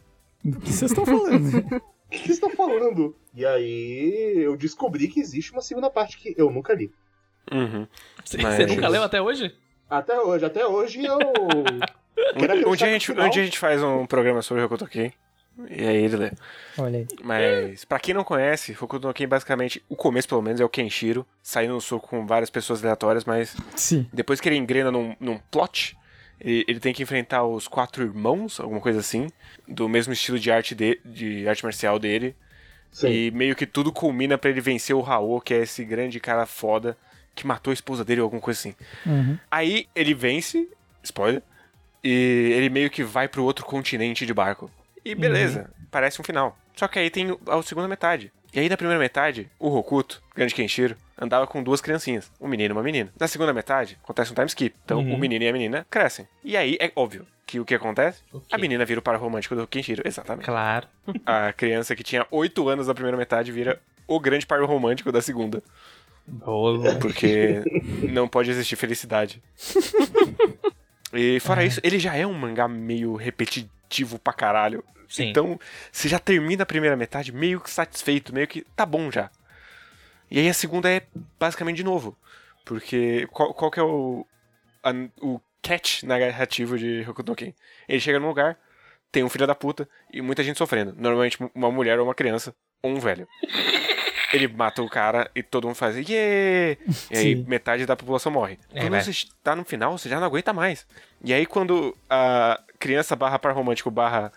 Do que vocês estão falando? O que vocês estão falando? E aí eu descobri que existe uma segunda parte que eu nunca li. Uhum. Você, Mas- você nunca leu até hoje? Até hoje, até hoje eu. Um, um dia a gente, final- um dia a gente faz um programa sobre Hokuto no Ken. E aí ele lê. Olha aí. Mas, pra quem não conhece, Hokuto no Ken, basicamente, o começo pelo menos, é o Kenshiro, saindo no soco com várias pessoas aleatórias, mas Sim. depois que ele engrena num, num plot, ele, ele tem que enfrentar os quatro irmãos, alguma coisa assim, do mesmo estilo de arte, de, de arte marcial dele. Sim. E meio que tudo culmina pra ele vencer o Raul, que é esse grande cara foda que matou a esposa dele ou alguma coisa assim. Uhum. Aí ele vence, spoiler, e ele meio que vai pro outro continente de barco. E beleza, parece um final. Só que aí tem a segunda metade. E aí na primeira metade, o Hokuto, grande Kenshiro, andava com duas criancinhas, um menino e uma menina. Na segunda metade, acontece um time skip. Então Uhum. o menino e a menina crescem. E aí é óbvio que o que acontece? A menina vira o par romântico do Kenshiro, exatamente. Claro. A criança que tinha 8 anos na primeira metade vira o grande par romântico da segunda. Boa. Porque não pode existir felicidade. E fora isso, ele já é um mangá meio repetitivo pra caralho. Sim. Então, você já termina a primeira metade meio que satisfeito, meio que tá bom já. E aí a segunda é basicamente de novo. Porque qual, qual que é o, a- o catch narrativo de Hokuto Ken? Ele chega num lugar, tem um filho da puta e muita gente sofrendo. Normalmente uma mulher ou uma criança ou um velho. Ele mata o cara e todo mundo faz yeah! E aí Sim. metade da população morre. É, Quando vai. você tá no final, você já não aguenta mais. E aí quando a criança barra par romântico barra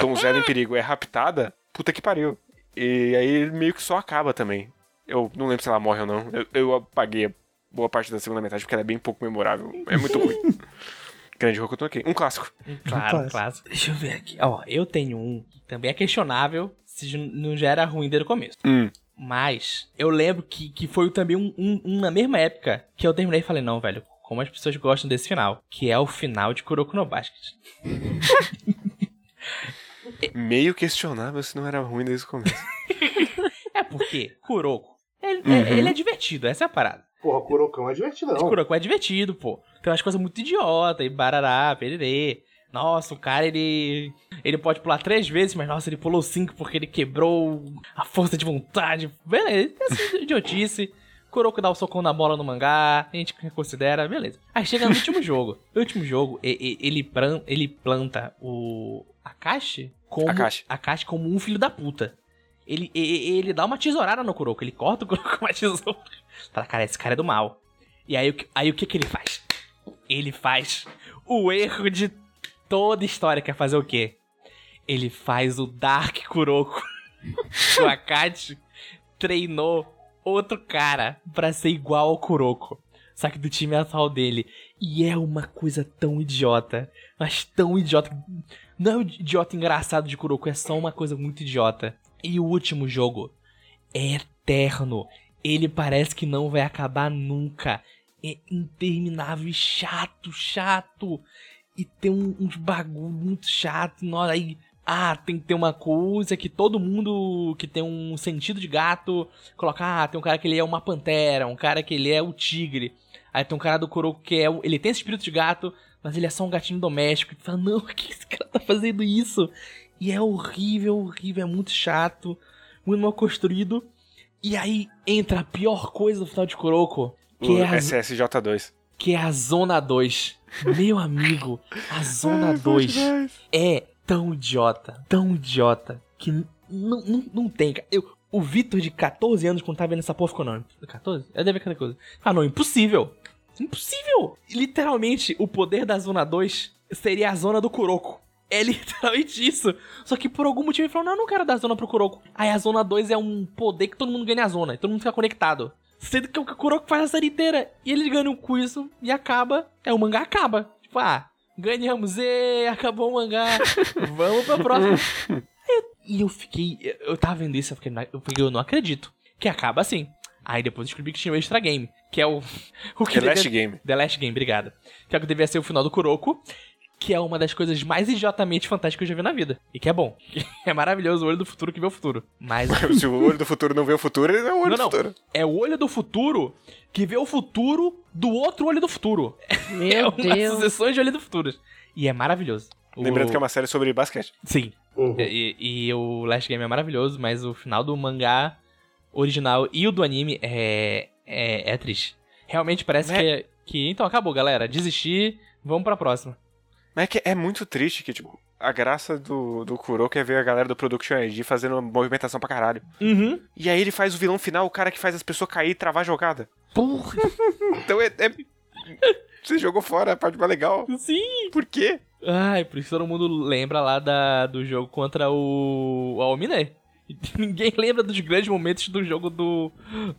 donzela em perigo é raptada, puta que pariu. E aí meio que só acaba também. Eu não lembro se ela morre ou não. Eu, eu apaguei a boa parte da segunda metade porque ela é bem pouco memorável. É muito ruim. Grande no Ken. Um clássico. Claro, Clássico. clássico. Deixa eu ver aqui. Ó, eu tenho um que também é questionável se não já era ruim desde o começo. Hum. Mas eu lembro que, que foi também um, um- um na mesma época que eu terminei e falei, não, velho, como as pessoas gostam desse final. Que é o final de Kuroko no Basket. Meio questionável se não era ruim desde o começo. É porque Kuroko, ele, Uhum. é, ele é divertido, essa é a parada. Porra, Kurokão é divertidão. Esse Kuroko é divertido, pô. Tem umas coisas muito idiota e barará, pererê. Nossa, o cara, ele. Ele pode pular três vezes, mas nossa, ele pulou cinco porque ele quebrou a força de vontade. Beleza, essa idiotice. Kuroko dá o socão na bola no mangá, a gente considera, beleza. Aí chega no último jogo. No último jogo, ele, ele planta o Akashi como, Akashi. Akashi como um filho da puta. Ele, e- e- ele dá uma tesourada no Kuroko, ele corta o Kuroko com uma tesoura. Fala, cara, esse cara é do mal. E aí, aí o que que ele faz? Ele faz o erro de toda história, que é fazer o quê? Ele faz o Dark Kuroko. o Akashi treinou outro cara pra ser igual ao Kuroko. só que do time atual dele. E é uma coisa tão idiota, mas tão idiota. Não é um idiota engraçado de Kuroko, é só uma coisa muito idiota. E o último jogo é eterno. Ele parece que não vai acabar nunca. É interminável e chato, chato. E tem um, uns bagulho muito chato. Nossa, aí ah, tem que ter uma coisa que todo mundo que tem um sentido de gato colocar. Ah, tem um cara que ele é uma pantera, um cara que ele é o tigre. Aí tem um cara do Kuroko que é. Ele tem esse espírito de gato, mas ele é só um gatinho doméstico. E tu fala, não, por que esse cara tá fazendo isso? E é horrível, horrível, é muito chato, muito mal construído. E aí entra a pior coisa do final de Kuroko, que o é a, SSJ2. Que é a Zona 2. Meu amigo, a Zona 2 é tão idiota, tão idiota, que não, não, não tem. cara. Eu, o Vitor de 14 anos, quando tava vendo essa porra, ficou, não, 14? É deve cada coisa. Ah, não, impossível. Impossível. Literalmente, o poder da Zona 2 seria a Zona do Kuroko. É literalmente isso. Só que por algum motivo ele falou, não, eu não quero dar zona pro Kuroko. Aí a Zona 2 é um poder que todo mundo ganha a zona, e todo mundo fica conectado. Sendo que é o Kuroko faz a série inteira. E eles ganham com isso e acaba. É, o mangá acaba. Tipo, ah, ganhamos, e acabou o mangá. Vamos pra próxima. E eu fiquei. Eu tava vendo isso, eu fiquei, "Não- eu fiquei, eu não acredito. Que acaba assim. Aí depois descobri que tinha o Extra Game, que é o. o que The devia- Last Game. The Last Game, obrigado. Que é o que devia ser o final do Kuroko. Que é uma das coisas mais idiotamente fantásticas que eu já vi na vida. E que é bom. É maravilhoso o olho do futuro que vê o futuro. Mas Se o olho do futuro não vê o futuro, ele não é o olho Não, do não. futuro. é o olho do futuro que vê o futuro do outro olho do futuro. é Meu umas Deus. sucessões de olho do futuro. E é maravilhoso. O- Lembrando que é uma série sobre basquete. Sim. Uhum. E, e o Last Game é maravilhoso, mas o final do mangá original e o do anime é, é, é triste. Realmente parece Né? que, é- que. Então acabou, galera. Desistir, vamos pra próxima. Mas é que é muito triste que, tipo, a graça do, do Kuroko é ver a galera do Production ID fazendo uma movimentação pra caralho. Uhum. E aí ele faz o vilão final, o cara que faz as pessoas cair e travar a jogada. Porra, Então é. é- Você jogou fora a parte mais legal. sim. Por quê? Ai, por isso todo mundo lembra lá da, do jogo contra o, o Almine. Ninguém lembra dos grandes momentos do jogo do,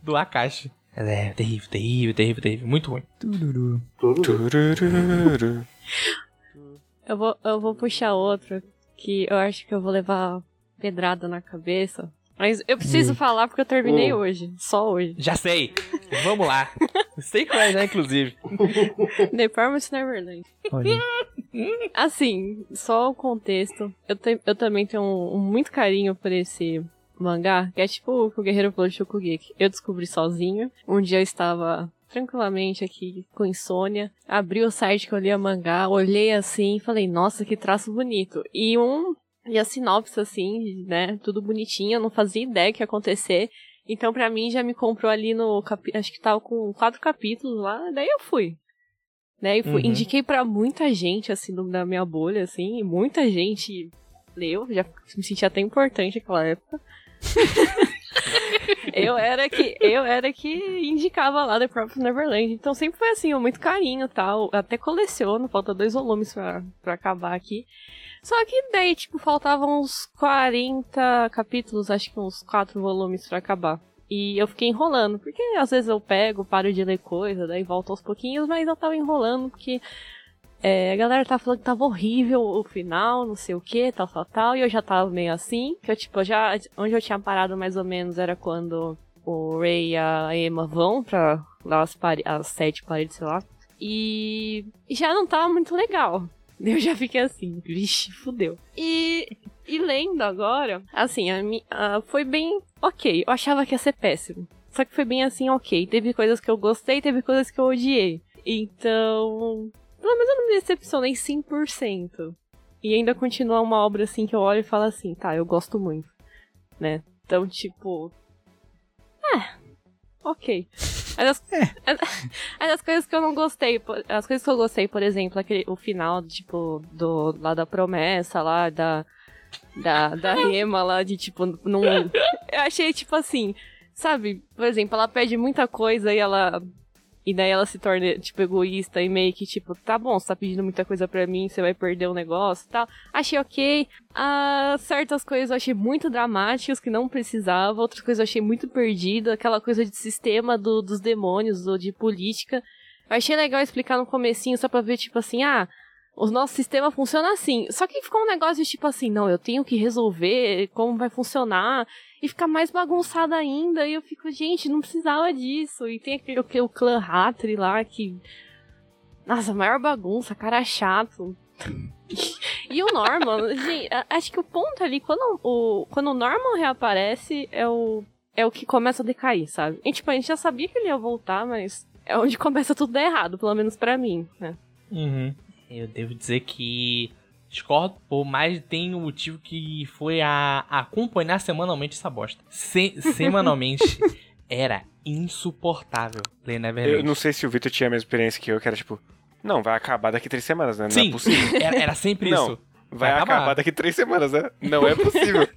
do Akashi. É, terrível, terrível, terrível, terrível. Muito ruim. Tururu. Tudo. Eu vou, eu vou puxar outro que eu acho que eu vou levar pedrada na cabeça. Mas eu preciso falar porque eu terminei Hum. hoje. Só hoje. Já sei. Vamos lá. Sei qual é já, inclusive. The Promised Neverland. Assim, só o contexto. Eu, te- eu também tenho um, um muito carinho por esse mangá, que é tipo o Guerreiro de Shokugeki. Eu descobri sozinho. Um dia eu estava tranquilamente aqui com insônia, abri o site que eu lia mangá, olhei assim e falei, nossa, que traço bonito. E um. E a sinopse, assim, né? Tudo bonitinho, eu não fazia ideia que ia acontecer. Então, pra mim, já me comprou ali no. Capi... Acho que tava com quatro capítulos lá, daí eu fui. Né? E fui, Uhum. indiquei pra muita gente, assim, da minha bolha, assim, muita gente leu, já me senti até importante naquela época. eu era que eu era que indicava lá The Promised Neverland. Então sempre foi assim, muito carinho tal. Até coleciono, falta dois volumes pra, acabar aqui. Só que daí, tipo, faltavam uns 40 capítulos, acho que uns 4 volumes pra acabar. E eu fiquei enrolando, porque às vezes eu pego, paro de ler coisa, daí volto aos pouquinhos, mas eu tava enrolando porque é, a galera tava falando que tava horrível o final, não sei o que, tal, tal, tal, e eu já tava meio assim, que eu, tipo, já, onde eu tinha parado mais ou menos era quando o Ray e a Emma vão pra lá as, pare- as sete paredes, sei lá, e já não tava muito legal. Eu já fiquei assim, vixe, fudeu. E, e lendo agora, assim, a a- foi bem ok. Eu achava que ia ser péssimo. Só que foi bem assim, ok. Teve coisas que eu gostei, teve coisas que eu odiei. Então, pelo menos eu não me decepcionei 100%. E ainda continua uma obra assim que eu olho e falo assim, tá, eu gosto muito, né? Então, tipo. É. Ok. Mas as, as, as coisas que eu não gostei, as coisas que eu gostei, por exemplo, aquele, o final, tipo, do, lá da promessa, lá da. Da, da Rema lá, de tipo, não. Eu achei, tipo assim, sabe? Por exemplo, ela pede muita coisa e ela. E daí ela se torna, tipo, egoísta e meio que, tipo, tá bom, você tá pedindo muita coisa pra mim, você vai perder o negócio e tal. Achei ok. Ah, certas coisas eu achei muito dramáticas, que não precisava. Outras coisas eu achei muito perdida. Aquela coisa de sistema do- dos demônios, ou de política. Eu achei legal explicar no comecinho, só pra ver, tipo assim, ah, o nosso sistema funciona assim. Só que ficou um negócio de tipo assim, não, eu tenho que resolver como vai funcionar. E fica mais bagunçado ainda. E eu fico, gente, não precisava disso. E tem aquele o, o clã Hatri lá que. Nossa, maior bagunça, cara chato. e o Norman, gente, acho que o ponto ali, quando o, quando o Norman reaparece, é o, é o que começa a decair, sabe? E, tipo, a gente já sabia que ele ia voltar, mas é onde começa tudo errado, pelo menos para mim, né? Uhum. Eu devo dizer que discordo, por mais tem um motivo que foi a, a acompanhar semanalmente essa bosta. Se, semanalmente era insuportável ler Neverland. Eu não sei se o Victor tinha a mesma experiência que eu, que era tipo, não, vai acabar daqui três semanas, né? Não Sim, é possível. Era, era sempre Não, isso. Vai, Vai acabar. acabar. daqui três semanas, né? Não é possível.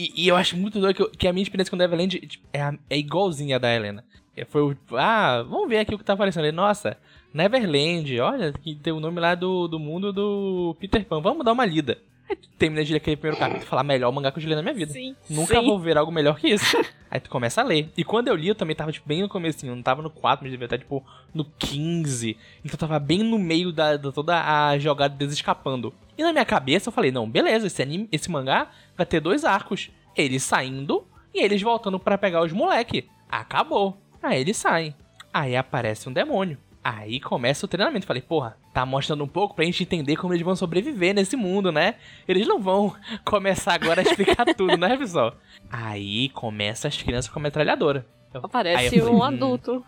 E, e eu acho muito doido que, eu- que a minha experiência com Neverland tipo, é, é igualzinha a da Helena. É, Foi o. Ah, vamos ver aqui o que tá aparecendo. Ele, Nossa, Neverland, olha, que tem o nome lá do, do mundo do Peter Pan. Vamos dar uma lida. Aí tu termina de ler aquele primeiro capítulo e fala, melhor mangá que eu já li na minha vida. Sim. Nunca sim. vou ver algo melhor que isso. Aí tu começa a ler. E quando eu li, eu também tava, tipo, bem no comecinho. Não tava no 4, mas devia estar, tipo, no 15. Então eu tava bem no meio da, da toda a jogada deles escapando. E na minha cabeça eu falei, não, beleza, esse, anime, esse mangá vai ter dois arcos. Eles saindo e eles voltando pra pegar os moleque. Acabou. Aí eles saem. Aí aparece um demônio. Aí começa o treinamento. Falei, porra, tá mostrando um pouco pra gente entender como eles vão sobreviver nesse mundo, né? Eles não vão começar agora a explicar tudo, né, pessoal? Aí começa as crianças com a metralhadora. Aí Aparece falei, um hum, adulto.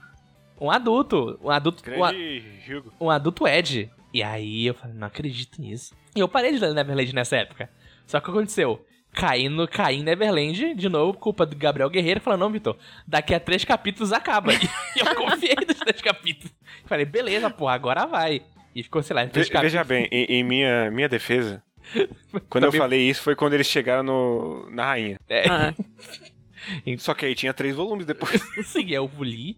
Um adulto. Um adulto. Um, Grande um adulto Ed. E aí eu falei, não acredito nisso. E eu parei de ler Neverland nessa época. Só que o que aconteceu? Caí, no, caí em Neverland, de novo, culpa do Gabriel Guerreiro, falando, não, Vitor, daqui a três capítulos acaba. E eu confiei nos três capítulos. Falei, beleza, porra, agora vai. E ficou, sei lá, em três Ve- capítulos. Veja bem, em, em minha, minha defesa, quando eu Também- falei isso foi quando eles chegaram no, na rainha. Ah, Só que aí tinha três volumes depois. Sim, eu li.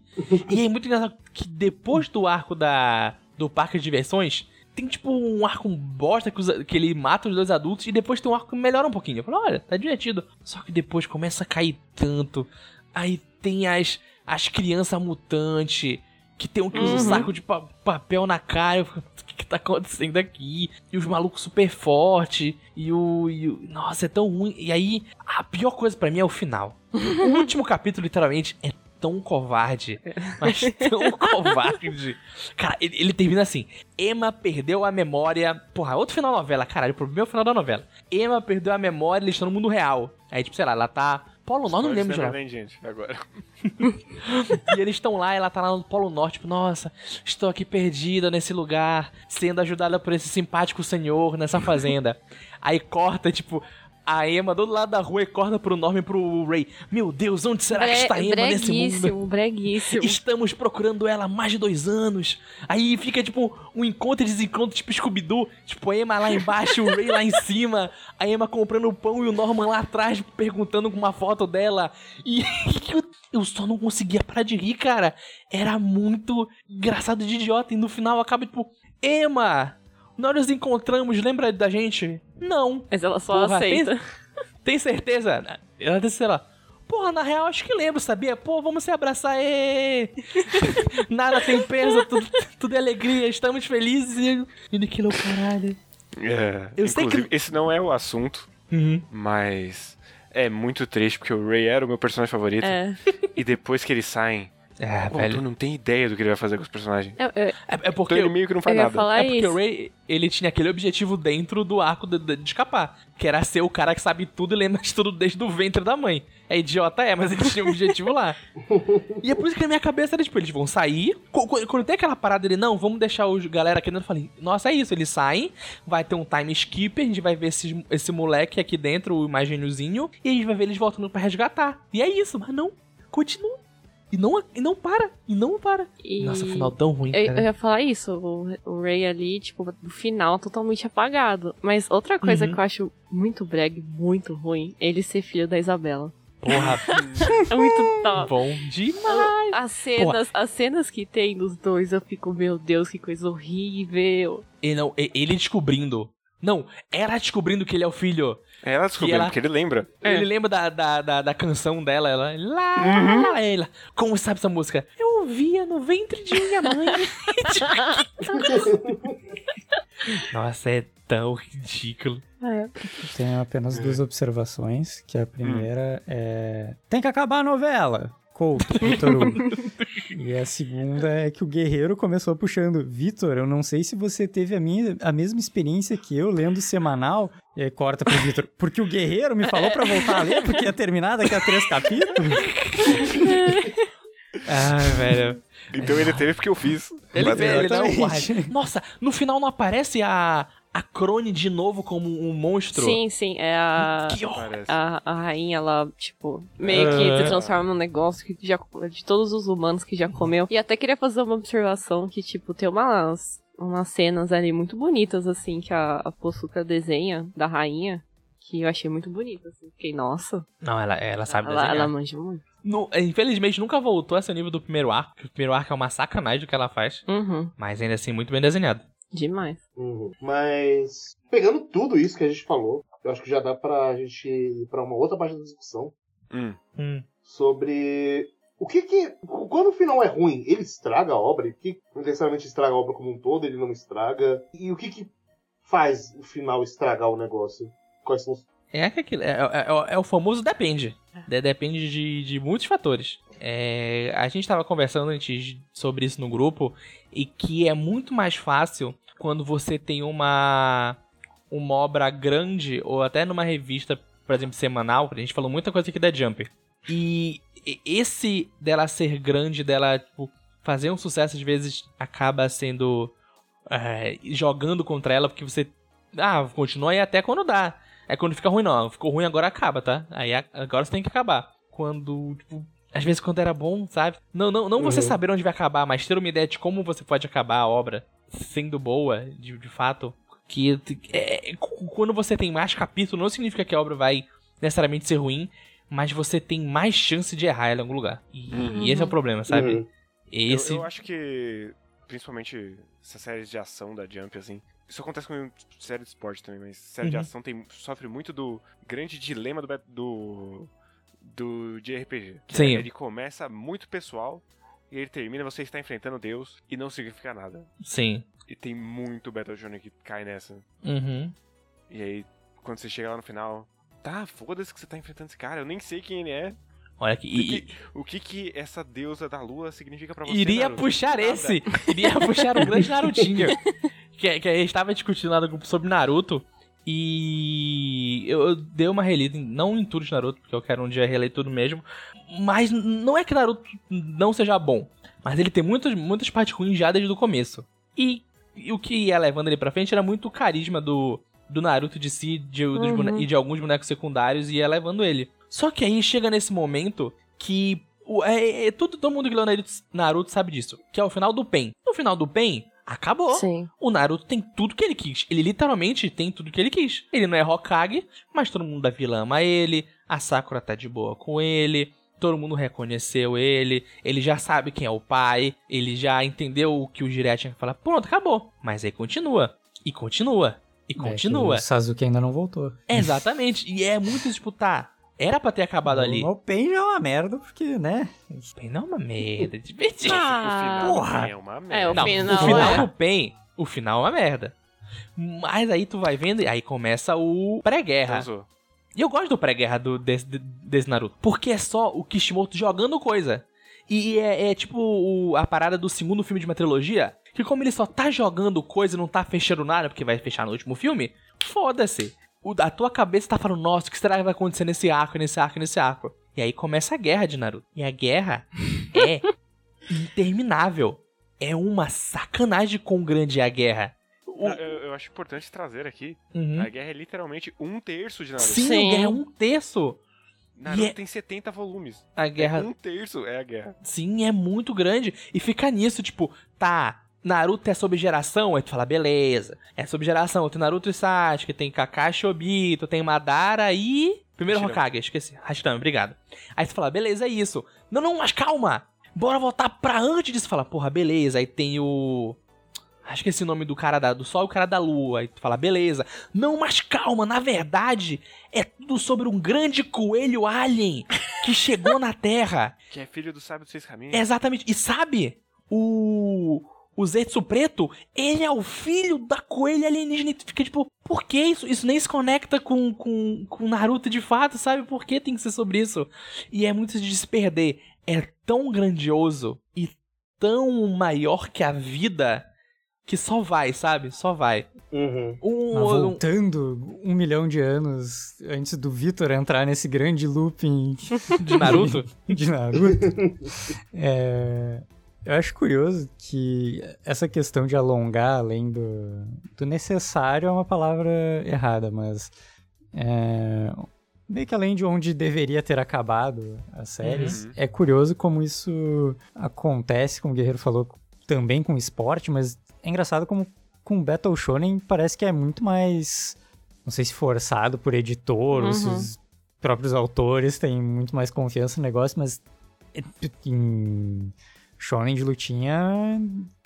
E é muito engraçado que depois do arco da, do parque de diversões, tem tipo um arco bosta que, os- que ele mata os dois adultos e depois tem um arco que melhora um pouquinho. Eu falo, olha, tá divertido. Só que depois começa a cair tanto. Aí tem as, as crianças mutantes. Que tem um que usa um Uhum. saco de pa- papel na cara. Eu fico, o que, que tá acontecendo aqui? E os malucos super fortes. E o, e o. Nossa, é tão ruim. E aí, a pior coisa pra mim é o final. O último capítulo, literalmente, é tão covarde. Mas tão covarde. Cara, ele, ele termina assim: Emma perdeu a memória. Porra, outro final da novela, caralho. O problema é o final da novela. Emma perdeu a memória, eles estão no mundo real. Aí, tipo, sei lá, ela tá. Polo Norte, não lembro de lá. Neverland, gente, agora. E eles estão lá, ela tá lá no Polo Norte, tipo, nossa, estou aqui perdida nesse lugar, sendo ajudada por esse simpático senhor nessa fazenda. Aí corta, tipo, a Emma do lado da rua e corta pro Norman e pro Ray. Meu Deus, onde será que bre- está a Emma nesse mundo? breguíssimo, breguíssimo. Estamos procurando ela há mais de dois anos. Aí fica, tipo, um encontro e desencontro, tipo Scooby-Doo. Tipo, a Emma lá embaixo, o Ray lá em cima. A Emma comprando o pão e o Norman lá atrás, perguntando com uma foto dela. E eu, eu só não conseguia parar de rir, cara. Era muito engraçado de idiota. E no final acaba, tipo, Emma, nós nos encontramos, lembra da gente? Não. Mas ela só Porra, aceita. Tem certeza? Ela disse, sei lá. Porra, na real, acho que lembro, sabia? Pô, vamos se abraçar, ê! Nada tem peso, tudo, tudo é alegria, estamos felizes e... E naquilo, caralho. É, Eu sei que- esse não é o assunto, mas é muito triste porque o Ray era o meu personagem favorito. É. E depois que eles saem, É, o autor não tem ideia do que ele vai fazer com os personagens. Eu, eu, É, é porque... ele meio que não faz nada. falar É porque isso. o Ray, ele tinha aquele objetivo dentro do arco de, de- de escapar. Que era ser o cara que sabe tudo e lembra de tudo desde o ventre da mãe. É idiota, é, mas ele tinha um objetivo lá. E é por isso que na minha cabeça era tipo, eles vão sair. Qu- qu- Quando tem aquela parada dele, não, vamos deixar os galera aqui dentro, eu falei, nossa, é isso, eles saem, vai ter um time skip, a gente vai ver esse, esse moleque aqui dentro, o mais gêniozinho, e a gente vai ver eles voltando pra resgatar. E é isso, mas não, continua. E não, e não para, e não para. E- Nossa, final tão ruim, Eu, eu ia falar isso, o, o Ray ali, tipo, no final, totalmente apagado. Mas outra coisa Uhum. que eu acho muito brega, e muito ruim, ele ser filho da Isabela. Porra, É muito top. bom demais. As cenas, as cenas que tem dos dois, eu fico, meu Deus, que coisa horrível. E não, ele descobrindo. Não, ela descobrindo que ele é o filho. É ela descobrindo, ela- porque ele lembra. Ele lembra da, da, da, da canção dela, ela. Lá, Uhum. lá, ela. Como sabe essa música? Eu eu via no ventre de minha mãe. Nossa, é tão ridículo. É. Tenho apenas duas observações, que a primeira é... Tem que acabar a novela! Couto, Vitor Hugo. E a segunda é que o Guerreiro começou puxando Vitor, eu não sei se você teve a, minha, a mesma experiência que eu lendo semanal, e aí corta pro Vitor, porque o Guerreiro me falou pra voltar a ler, porque ia terminar daqui a três capítulos. Ah, velho. Então ele teve porque eu fiz. Ele, ele, ele guarda. Nossa, no final não aparece a, a Crone de novo como um monstro? Sim, sim. É a. Que. A, a rainha, ela, tipo, meio que Ah. se transforma num negócio que já, de todos os humanos que já comeu. E até queria fazer uma observação que, tipo, tem umas, umas cenas ali muito bonitas, assim, que a, a Possuca desenha da rainha, que eu achei muito bonita, assim. Fiquei, nossa, Não, ela, ela sabe ela, desenhar. ela manja muito. No- infelizmente nunca voltou a ser nível do primeiro arco, porque o primeiro arco é uma sacanagem do que ela faz. Uhum, Mas ainda assim, muito bem desenhado. Demais. Uhum. Mas, pegando tudo isso que a gente falou, eu acho que já dá pra gente ir pra uma outra parte da discussão Hum. Hum. sobre o que que. Quando o final é ruim, ele estraga a obra? O que necessariamente estraga a obra como um todo? Ele não estraga? E o que que faz o final estragar o negócio? Quais são os. É, que aquilo, é, é- é- é o famoso depende. De- depende de, de muitos fatores. É, a gente tava conversando antes sobre isso no grupo e que é muito mais fácil quando você tem uma uma obra grande ou até numa revista, por exemplo, semanal. A gente falou muita coisa aqui da Jumper. E esse dela ser grande, dela tipo, fazer um sucesso, às vezes acaba sendo é, jogando contra ela, porque você. Ah, continua aí até quando dá. É quando fica ruim, não. Ficou ruim, agora acaba, tá? Aí agora você tem que acabar. Quando, tipo, às vezes quando era bom, sabe? Não, não, não você Uhum. saber onde vai acabar, mas ter uma ideia de como você pode acabar a obra sendo boa, de, de fato. Que é, é, quando você tem mais capítulo, não significa que a obra vai necessariamente ser ruim, mas você tem mais chance de errar ela em algum lugar. E, Uhum. e esse é o problema, sabe? Uhum. Eu- Esse. Eu, acho que, principalmente essas séries de ação da Jump, assim. Isso acontece com série de esporte também, mas série de Uhum. ação tem, sofre muito do grande dilema do, do, do de RPG. que Sim. é, ele começa muito pessoal e ele termina, você está enfrentando Deus e não significa nada. Sim. E tem muito Battle Journey que cai nessa. Uhum. E aí, quando você chega lá no final, tá, foda-se que você tá enfrentando esse cara, eu nem sei quem ele é. Olha aqui. e- O que, o que que essa deusa da lua significa pra você, Iria Naruto? puxar Nada. esse. Iria puxar o grande Narutinho. que, que a gente tava discutindo lá no grupo sobre Naruto. E eu, eu dei uma relida, não em tudo de Naruto, porque eu quero um dia reler tudo mesmo. Mas não é que Naruto não seja bom. Mas ele tem muitas, muitas partes ruins já desde o começo. E, e o que ia levando ele pra frente era muito o carisma do, do Naruto de si de, Uhum. bone- e de alguns bonecos secundários e ia levando ele. Só que aí chega nesse momento que é, é- é- tudo, todo mundo que leu Naruto, Naruto sabe disso. Que é o final do Pen. No final do Pen, acabou. Sim. O Naruto tem tudo que ele quis. Ele literalmente tem tudo que ele quis. Ele não é Hokage, mas todo mundo da vila ama ele. A Sakura tá de boa com ele. Todo mundo reconheceu ele. Ele já sabe quem é o pai. Ele já entendeu o que o Jiraiya tinha que falar. Pronto, acabou. Mas aí continua. E continua. E É, continua. o Sasuke ainda não voltou. Exatamente. E é muito disputar. Era pra ter acabado ali. O Pain já é uma merda, porque, né? Pen não é uma merda, divertido. Ah, o final porra. é uma É, merda. o Não, final o final é. do Pen, o final é uma merda. Mas aí tu vai vendo e aí começa o pré-guerra. Transou. E eu gosto do pré-guerra do, desse, desse Naruto. Porque é só o Kishimoto jogando coisa. E é, é tipo o- a parada do segundo filme de uma trilogia. Que como ele só tá jogando coisa e não tá fechando nada, porque vai fechar no último filme, foda-se. O- A tua cabeça tá falando, nossa, o que será que vai acontecer nesse arco, nesse arco, nesse arco? E aí começa a guerra de Naruto. E a guerra é interminável. É uma sacanagem quão grande é a guerra. O- Eu, eu acho importante trazer aqui, Uhum. a guerra é literalmente um terço de Naruto. Sim, Sim. a guerra é um terço. Naruto E é- tem 70 volumes. A guerra. Um terço é a guerra. Sim, é muito grande. E fica nisso, tipo, tá. Naruto é sobre geração, aí tu fala, beleza. É sobre geração. Tem Naruto e Sasuke, tem Kakashi Obito, tem Madara e. Primeiro Hashirama. Hokage, esqueci. Hashirama, obrigado. Aí tu fala, beleza, é isso. Não, não, mas calma! Bora voltar pra antes disso. Fala, porra, beleza. Aí tem o. Acho que esse nome do cara da, do sol e o cara da lua. Aí tu fala, beleza. Não, mas calma, na verdade, é tudo sobre um grande coelho alien que chegou na Terra. Que é filho do sábio dos seis caminhos. Exatamente. E sabe, o. O Zetsu Preto, ele é o filho da coelha alienígena. E tu fica tipo, por que isso? Isso nem se conecta com, com, com Naruto de fato, sabe? Por que tem que ser sobre isso? E é muito de se perder. É tão grandioso e tão maior que a vida que só vai, sabe? Só vai. Uhum. Um, Mas um- voltando um milhão de anos antes do Vitor entrar nesse grande looping de Naruto. de Naruto, é, eu acho curioso que essa questão de alongar além do, do necessário é uma palavra errada, mas é, meio que além de onde deveria ter acabado as séries, Uhum. é curioso como isso acontece, como o Guerreiro falou, também com esporte, mas é engraçado como com Battle Shonen parece que é muito mais, não sei se forçado por editor, ou se Uhum. os próprios autores têm muito mais confiança no negócio, mas em shonen de lutinha,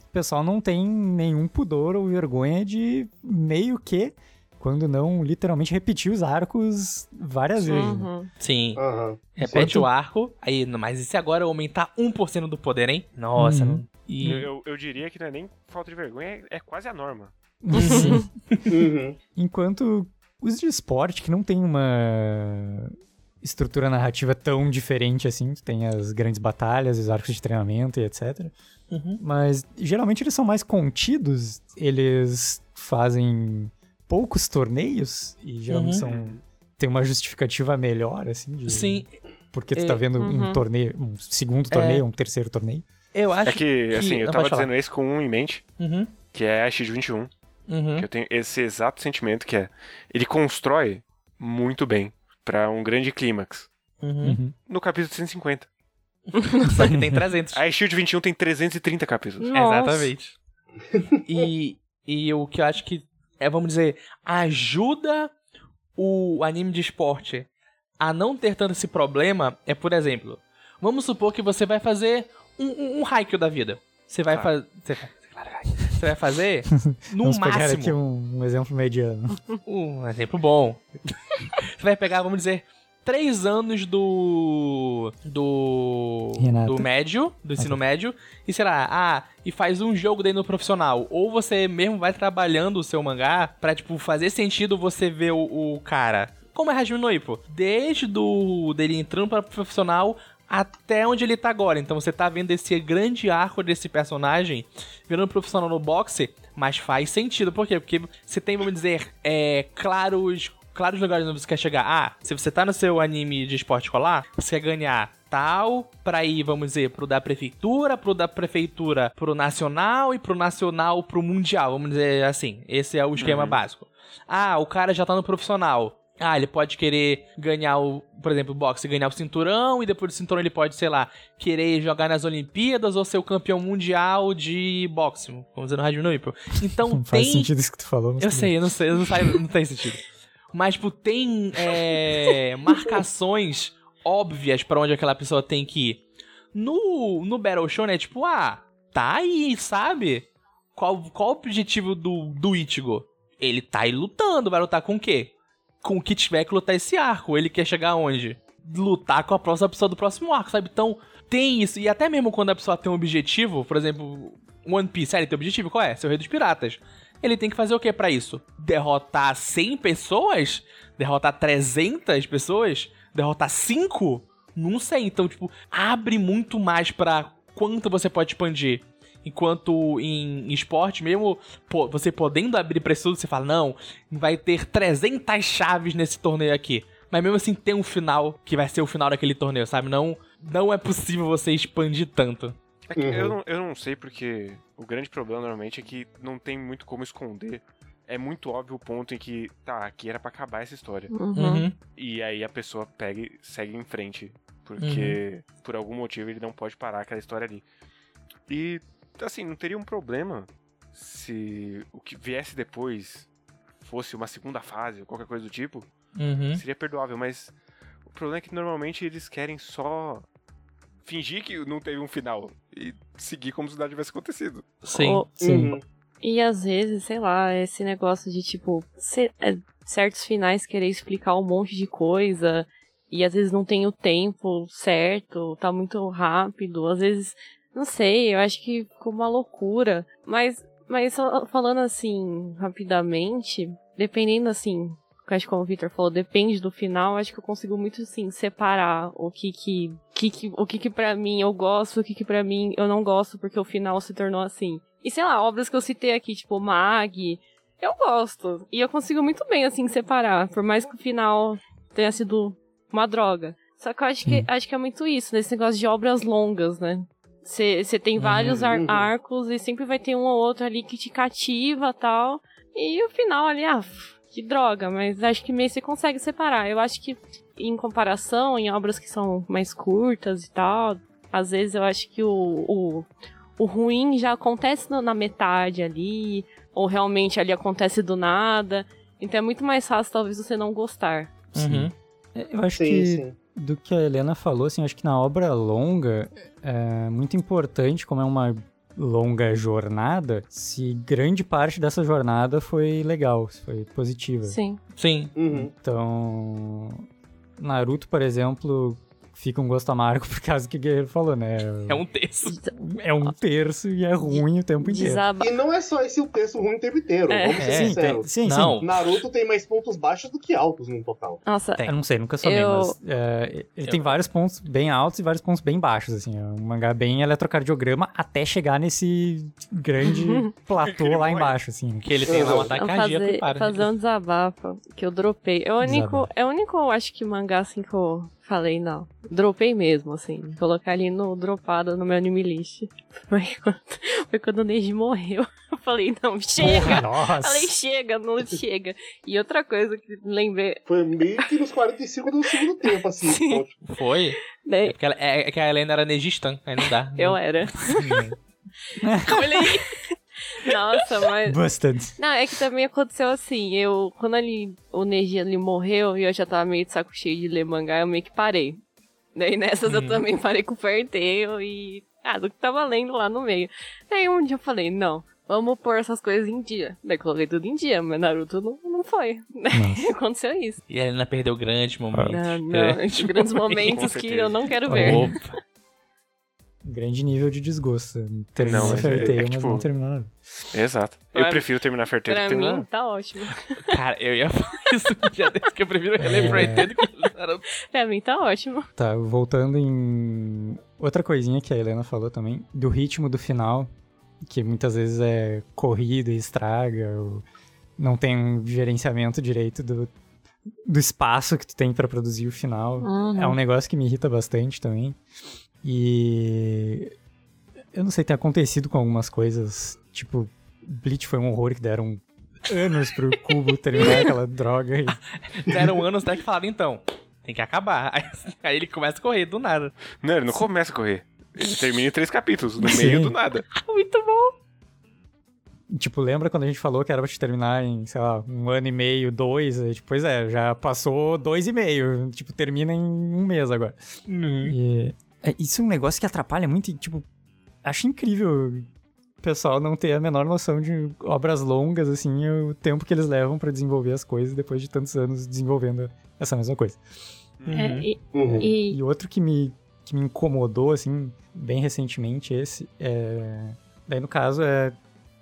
o pessoal não tem nenhum pudor ou vergonha de meio que, quando não literalmente repetir os arcos várias vezes. né? Uhum. Sim. Aham. Repete Enquanto- o arco. Aí, mas e se agora eu aumentar 1% do poder, hein? Nossa, Uhum. não. E... Eu, eu- eu diria que não é nem falta de vergonha, é, é quase a norma. Uhum. Enquanto os de esporte, que não tem uma estrutura narrativa tão diferente assim, tu tem as grandes batalhas, os arcos de treinamento e etc. Uhum. Mas geralmente eles são mais contidos, eles fazem poucos torneios e geralmente Uhum. são tem uma justificativa melhor assim de Sim, porque tu É, tá vendo um uhum. torneio, um segundo torneio, um terceiro torneio. eu acho É que, assim, eu não, tava dizendo isso com um em mente, Uhum. que é a X21, Uhum. que eu tenho esse exato sentimento que é, ele constrói muito bem pra um grande clímax. Uhum. Uhum. No capítulo 150. Só que tem 300. A Shield 21 tem 330 capítulos. Nossa. Exatamente. E, e o que eu acho que é, vamos dizer, ajuda o anime de esporte a não ter tanto esse problema é, por exemplo, vamos supor que você vai fazer um, um, um haiku da vida. Você vai Tá. fazer. Você, claro, você vai fazer no Vamos pegar máximo. aqui um, um exemplo mediano. Um exemplo bom. Você vai pegar, vamos dizer, três anos do. Do. Renata. Do médio, do ensino médio, e sei lá, ah, e faz um jogo daí no profissional. Ou você mesmo vai trabalhando o seu mangá pra, tipo, fazer sentido você ver o, o cara. Como é Hajime no Ippo? Desde do, dele entrando pra profissional até onde ele tá agora. Então você tá vendo esse grande arco desse personagem virando profissional no boxe, mas faz sentido. Por quê? Porque você tem, vamos dizer, é, claros, claros lugares onde você quer chegar. Ah, se você tá no seu anime de esporte escolar, você quer ganhar tal pra ir, vamos dizer, pro da prefeitura, pro da prefeitura pro nacional e pro nacional pro mundial, vamos dizer assim. Esse é o esquema Uhum. básico. Ah, o cara já tá no profissional. Ah, ele pode querer ganhar o, por exemplo, o boxe, ganhar o cinturão, e depois do cinturão ele pode, sei lá, querer jogar nas Olimpíadas ou ser o campeão mundial de boxe. Vamos dizer no Rádio Nuipo. Então Não faz tem. sentido isso que tu falou, Eu sei, eu não sei, eu não, sei, não tem sentido. Mas, tipo, tem é, marcações óbvias pra onde aquela pessoa tem que ir. No, no Battle Show, né? Tipo, ah, tá aí, sabe? Qual, qual o objetivo do, do Ichigo? Ele tá aí lutando, vai lutar com o quê? Com o tiver que lutar esse arco. Ele quer chegar aonde? Lutar com a próxima pessoa do próximo arco, sabe? Então, tem isso. E até mesmo quando a pessoa tem um objetivo, por exemplo, One Piece, ah, ele tem objetivo, qual é? Ser o rei dos piratas. Ele tem que fazer o que pra isso? Derrotar 100 pessoas? Derrotar 300 pessoas? Derrotar 5? Não sei. Então, tipo, abre muito mais pra quanto você pode expandir. Enquanto em esporte, mesmo pô, você podendo abrir pra isso tudo, você fala, não, vai ter 300 chaves nesse torneio aqui. Mas mesmo assim tem um final que vai ser o final daquele torneio, sabe? Não, não é possível você expandir tanto. É que Uhum. eu, não, eu não sei porque o grande problema normalmente é que não tem muito como esconder. É muito óbvio o ponto em que, tá, aqui era pra acabar essa história. Uhum. E aí a pessoa pega e segue em frente. Porque por algum motivo ele não pode parar aquela história ali. E, assim, não teria um problema se o que viesse depois fosse uma segunda fase ou qualquer coisa do tipo. Uhum. Seria perdoável, mas o problema é que normalmente eles querem só fingir que não teve um final e seguir como se nada tivesse acontecido. Sim. O- Sim. Uhum. E às vezes, sei lá, esse negócio de tipo, é, certos finais querer explicar um monte de coisa e às vezes não tem o tempo certo, tá muito rápido, às vezes, não sei, eu acho que ficou uma loucura. Mas, mas falando assim, rapidamente, dependendo assim, acho que como o Victor falou, depende do final, acho que eu consigo muito assim separar o que que, que, que o que que para mim eu gosto, o que que para mim eu não gosto porque o final se tornou assim. E sei lá, obras que eu citei aqui, tipo Mag, eu gosto. E eu consigo muito bem assim separar, por mais que o final tenha sido uma droga. Só que eu acho que acho que é muito isso, nesse negócio de obras longas, né? Você tem vários ar Uhum. arcos e sempre vai ter um ou outro ali que te cativa tal. E o final ali, ah, que droga, mas acho que meio você consegue separar. Eu acho que em comparação, em obras que são mais curtas e tal, às vezes eu acho que o, o, o ruim já acontece na metade ali, ou realmente ali acontece do nada. Então é muito mais fácil talvez você não gostar. Uhum. É, Eu acho Sim, que sim. Do que a Helena falou, assim, acho que na obra longa é muito importante, como é uma longa jornada, se grande parte dessa jornada foi legal, se foi positiva. Sim. Sim. Uhum. Então, Naruto, por exemplo, fica um gosto amargo por causa do que o Guerreiro falou, né? É um terço. É um terço e é ruim o tempo inteiro. Desaba... E não é só esse o texto ruim o tempo inteiro, É. vamos ser É, Sim, tem, sinceros. sim, Não. sim. Naruto tem mais pontos baixos do que altos no total. Nossa, Tem. Eu não sei, nunca soube, Eu- mas é, ele Eu- tem vários pontos bem altos e vários pontos bem baixos, assim. É um mangá bem eletrocardiograma até chegar nesse grande platô lá embaixo, assim. Que ele tem lá um ataque cardíaco e fazer, para. fazer um desabafo que eu dropei. É o único, Desabafo. é o único, eu acho que mangá assim que eu falei, não. Dropei mesmo, assim. Colocar ali no dropado no meu anime list. Foi quando, foi quando o Neji morreu. Eu falei, não, chega! Nossa! Falei, chega, não chega. E outra coisa que lembrei, Foi meio que nos 45 do segundo tempo, assim. Sim. Foi? É né? porque ela- é, é que a Helena era Negistan, aí não dá. Eu era. Olha aí. Nossa, mas. Busted. Não, é que também aconteceu assim, eu, quando ele, o Neji ele morreu e eu já tava meio de saco cheio de ler mangá, eu meio que parei. Daí nessas eu também parei com o Ferteio e, ah, do que tava lendo lá no meio. Daí um dia eu falei, não, vamos pôr essas coisas em dia. Daí coloquei tudo em dia, mas Naruto não, não foi. Daí aconteceu isso. E a Helena perdeu grandes momentos. Não, não, Grandes grandes momentos que eu não quero ver. Opa. Grande nível de desgosto. Terminou Não, a mas é- é mas tipo- não terminou nada. Exato. Pra- Eu prefiro terminar Ferteiro Pra que terminar. mim, tá ótimo. Cara, eu ia falar isso um dia desse, que eu prefiro reler É. Pretendo que Naruto. Pra mim tá ótimo. Tá, voltando em outra coisinha que a Helena falou também, do ritmo do final, que muitas vezes é corrido e estraga, ou não tem um gerenciamento direito do, do espaço que tu tem pra produzir o final. Uhum. É um negócio que me irrita bastante também. E eu não sei, tem acontecido com algumas coisas, tipo, Bleach foi um horror que deram anos pro Cubo terminar aquela droga. E... Deram anos até que falaram, então, tem que acabar. Aí, aí ele começa a correr do nada. Não, ele não começa a correr. Ele termina em três capítulos, no Sim. meio do nada. Muito bom. Tipo, lembra quando a gente falou que era pra te terminar em, sei lá, um ano e meio, dois? Aí, tipo, pois é, já passou dois e meio. Tipo, termina em um mês agora. E é, isso é um negócio que atrapalha muito e, tipo, acho incrível o pessoal não ter a menor noção de obras longas, assim, e o tempo que eles levam pra desenvolver as coisas depois de tantos anos desenvolvendo essa mesma coisa. É, e, uhum. e- E outro que me, que me incomodou, assim, bem recentemente, esse, é... Daí, no caso, é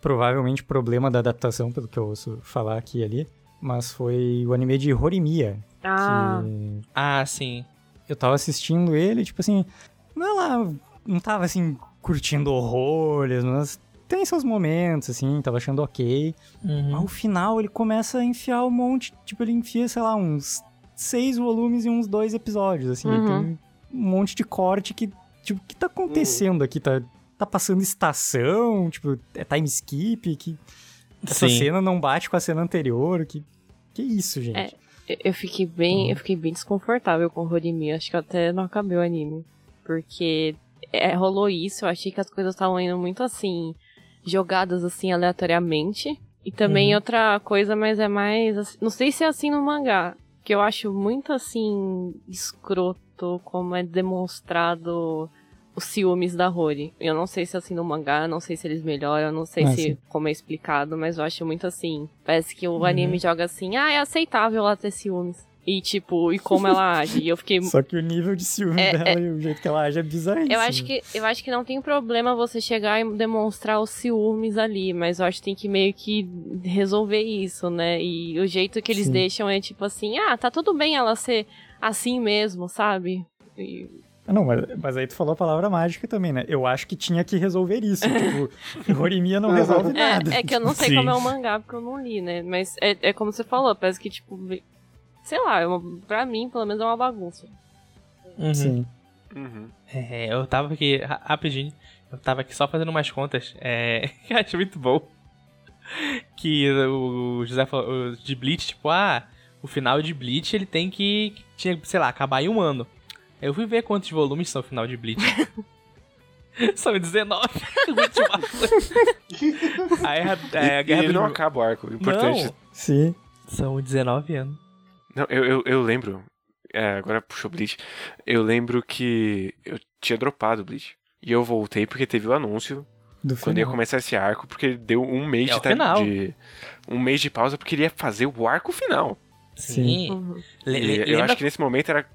provavelmente problema da adaptação, pelo que eu ouço falar aqui e ali, mas foi o anime de Horimiya, ah, que Ah, sim. Eu tava assistindo ele, tipo assim, não é lá, não tava assim, curtindo horrores, mas tem seus momentos, assim, tava achando ok. Uhum. Ao final ele começa a enfiar um monte, tipo, ele enfia, sei lá, uns seis volumes e uns dois episódios, assim, Uhum. tem um monte de corte que, tipo, o que tá acontecendo aqui? Tá, tá passando estação, tipo, é time skip, que essa Sim. cena não bate com a cena anterior, que... Que isso, gente? É. eu fiquei bem, eu fiquei bem desconfortável com o Horimi. Acho que eu até não acabei o anime. Porque é, rolou isso, eu achei que as coisas estavam indo muito assim, jogadas assim aleatoriamente. E também Uhum. outra coisa, mas é mais. assim- não sei se é assim no mangá. Que eu acho muito assim, escroto como é demonstrado os ciúmes da Rory. Eu não sei se é assim no mangá, não sei se eles melhoram, não sei Ah, se sim. como é explicado, mas eu acho muito assim. Parece que o Uhum. anime joga assim, ah, é aceitável ela ter ciúmes. E, tipo, e como ela age. E eu fiquei. Só que o nível de ciúme É, dela e o jeito que ela age é bizarríssimo. Eu acho, que, eu acho que não tem problema você chegar e demonstrar os ciúmes ali, mas eu acho que tem que meio que resolver isso, né? E o jeito que eles Sim. deixam é tipo assim, ah, tá tudo bem ela ser assim mesmo, sabe? E- Não, mas, mas aí tu falou a palavra mágica também, né? Eu acho que tinha que resolver isso. tipo, Horimiya não resolve nada. É, é que eu não sei Sim. como é o mangá, porque eu não li, né? Mas é, é como você falou, parece que, tipo, sei lá, é uma, pra mim, pelo menos, é uma bagunça. Uhum. Sim. Uhum. É, eu tava aqui, ra- rapidinho, eu tava aqui só fazendo umas contas, é, acho muito bom. Que o José falou, o de Bleach, tipo, ah, o final de Bleach ele tem que, que tinha, sei lá, acabar em um ano. Eu fui ver quantos volumes são o final de Bleach. são 19. Aí a, é, a e, guerra e dos... não acaba o arco. Importante. Não, Sim. são 19 anos. Não, eu, eu, eu lembro. é, agora puxou Bleach. Eu lembro que eu tinha dropado o Bleach. E eu voltei porque teve o anúncio Do quando ia final. começar esse arco, porque deu um mês É de, final. de. Um mês de pausa porque ele ia fazer o arco final. Sim. Uhum. E eu acho que nesse momento era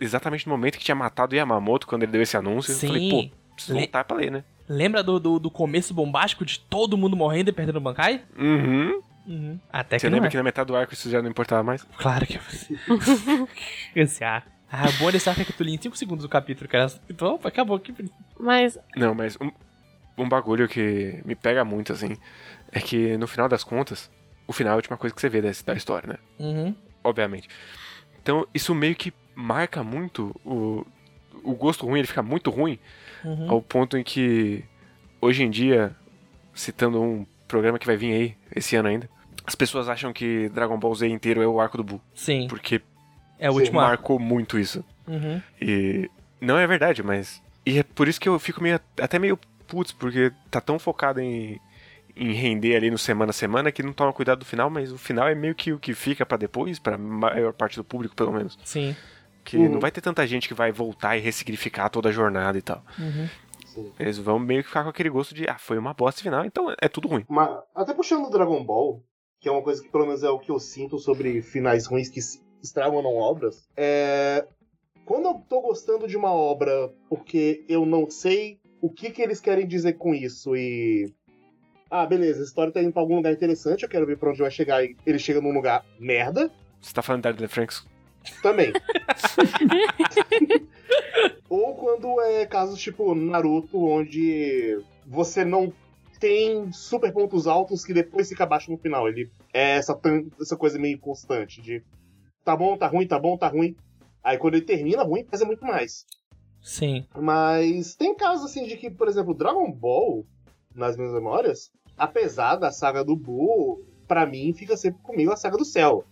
exatamente no momento que tinha matado o Yamamoto quando ele deu esse anúncio. Sim. Eu falei, pô, preciso Le- voltar pra ler, né? Lembra do, do, do começo bombástico de todo mundo morrendo e perdendo o Bankai? Uhum. Uhum. Até que Você não lembra é. que na metade do arco isso já não importava mais? Claro que eu Esse arco. Ah, o bom desse arco é que tu lia em 5 segundos o capítulo, cara. Então, opa, acabou aqui. Mas, Não, mas um, um bagulho que me pega muito, assim, é que no final das contas, o final é a última coisa que você vê dessa, da história, né? Uhum. Obviamente. Então, isso meio que marca muito o, o gosto ruim, ele fica muito ruim, Uhum. ao ponto em que, hoje em dia, citando um programa que vai vir aí, esse ano ainda, as pessoas acham que Dragon Ball Z inteiro é o arco do Buu, Sim, porque é o último arco. marcou muito isso. Uhum. E não é verdade, mas. E é por isso que eu fico meio, até meio putz, porque tá tão focado em, em render ali no semana a semana que não toma cuidado do final, mas o final é meio que o que fica pra depois, pra maior parte do público, pelo menos. Sim. Que Uhum. não vai ter tanta gente que vai voltar e ressignificar toda a jornada e tal. Uhum. Sim. Eles vão meio que ficar com aquele gosto de, ah, foi uma bosta final, então é tudo ruim. Mas, até puxando o Dragon Ball, que é uma coisa que pelo menos é o que eu sinto sobre finais ruins que se- estragam ou não obras, é. Quando eu tô gostando de uma obra porque eu não sei o que, que eles querem dizer com isso e. Ah, beleza, a história tá indo pra algum lugar interessante, eu quero ver pra onde vai chegar e ele chega num lugar merda. Você tá falando da Franks? Também. Ou quando é casos tipo Naruto, onde você não tem super pontos altos que depois fica baixo no final. Ele é essa, essa coisa meio constante de tá bom, tá ruim, tá bom, tá ruim. Aí quando ele termina ruim, faz muito mais. Sim. Mas tem casos assim de que, por exemplo, Dragon Ball, nas minhas memórias, apesar da saga do Buu, pra mim fica sempre comigo a saga do céu.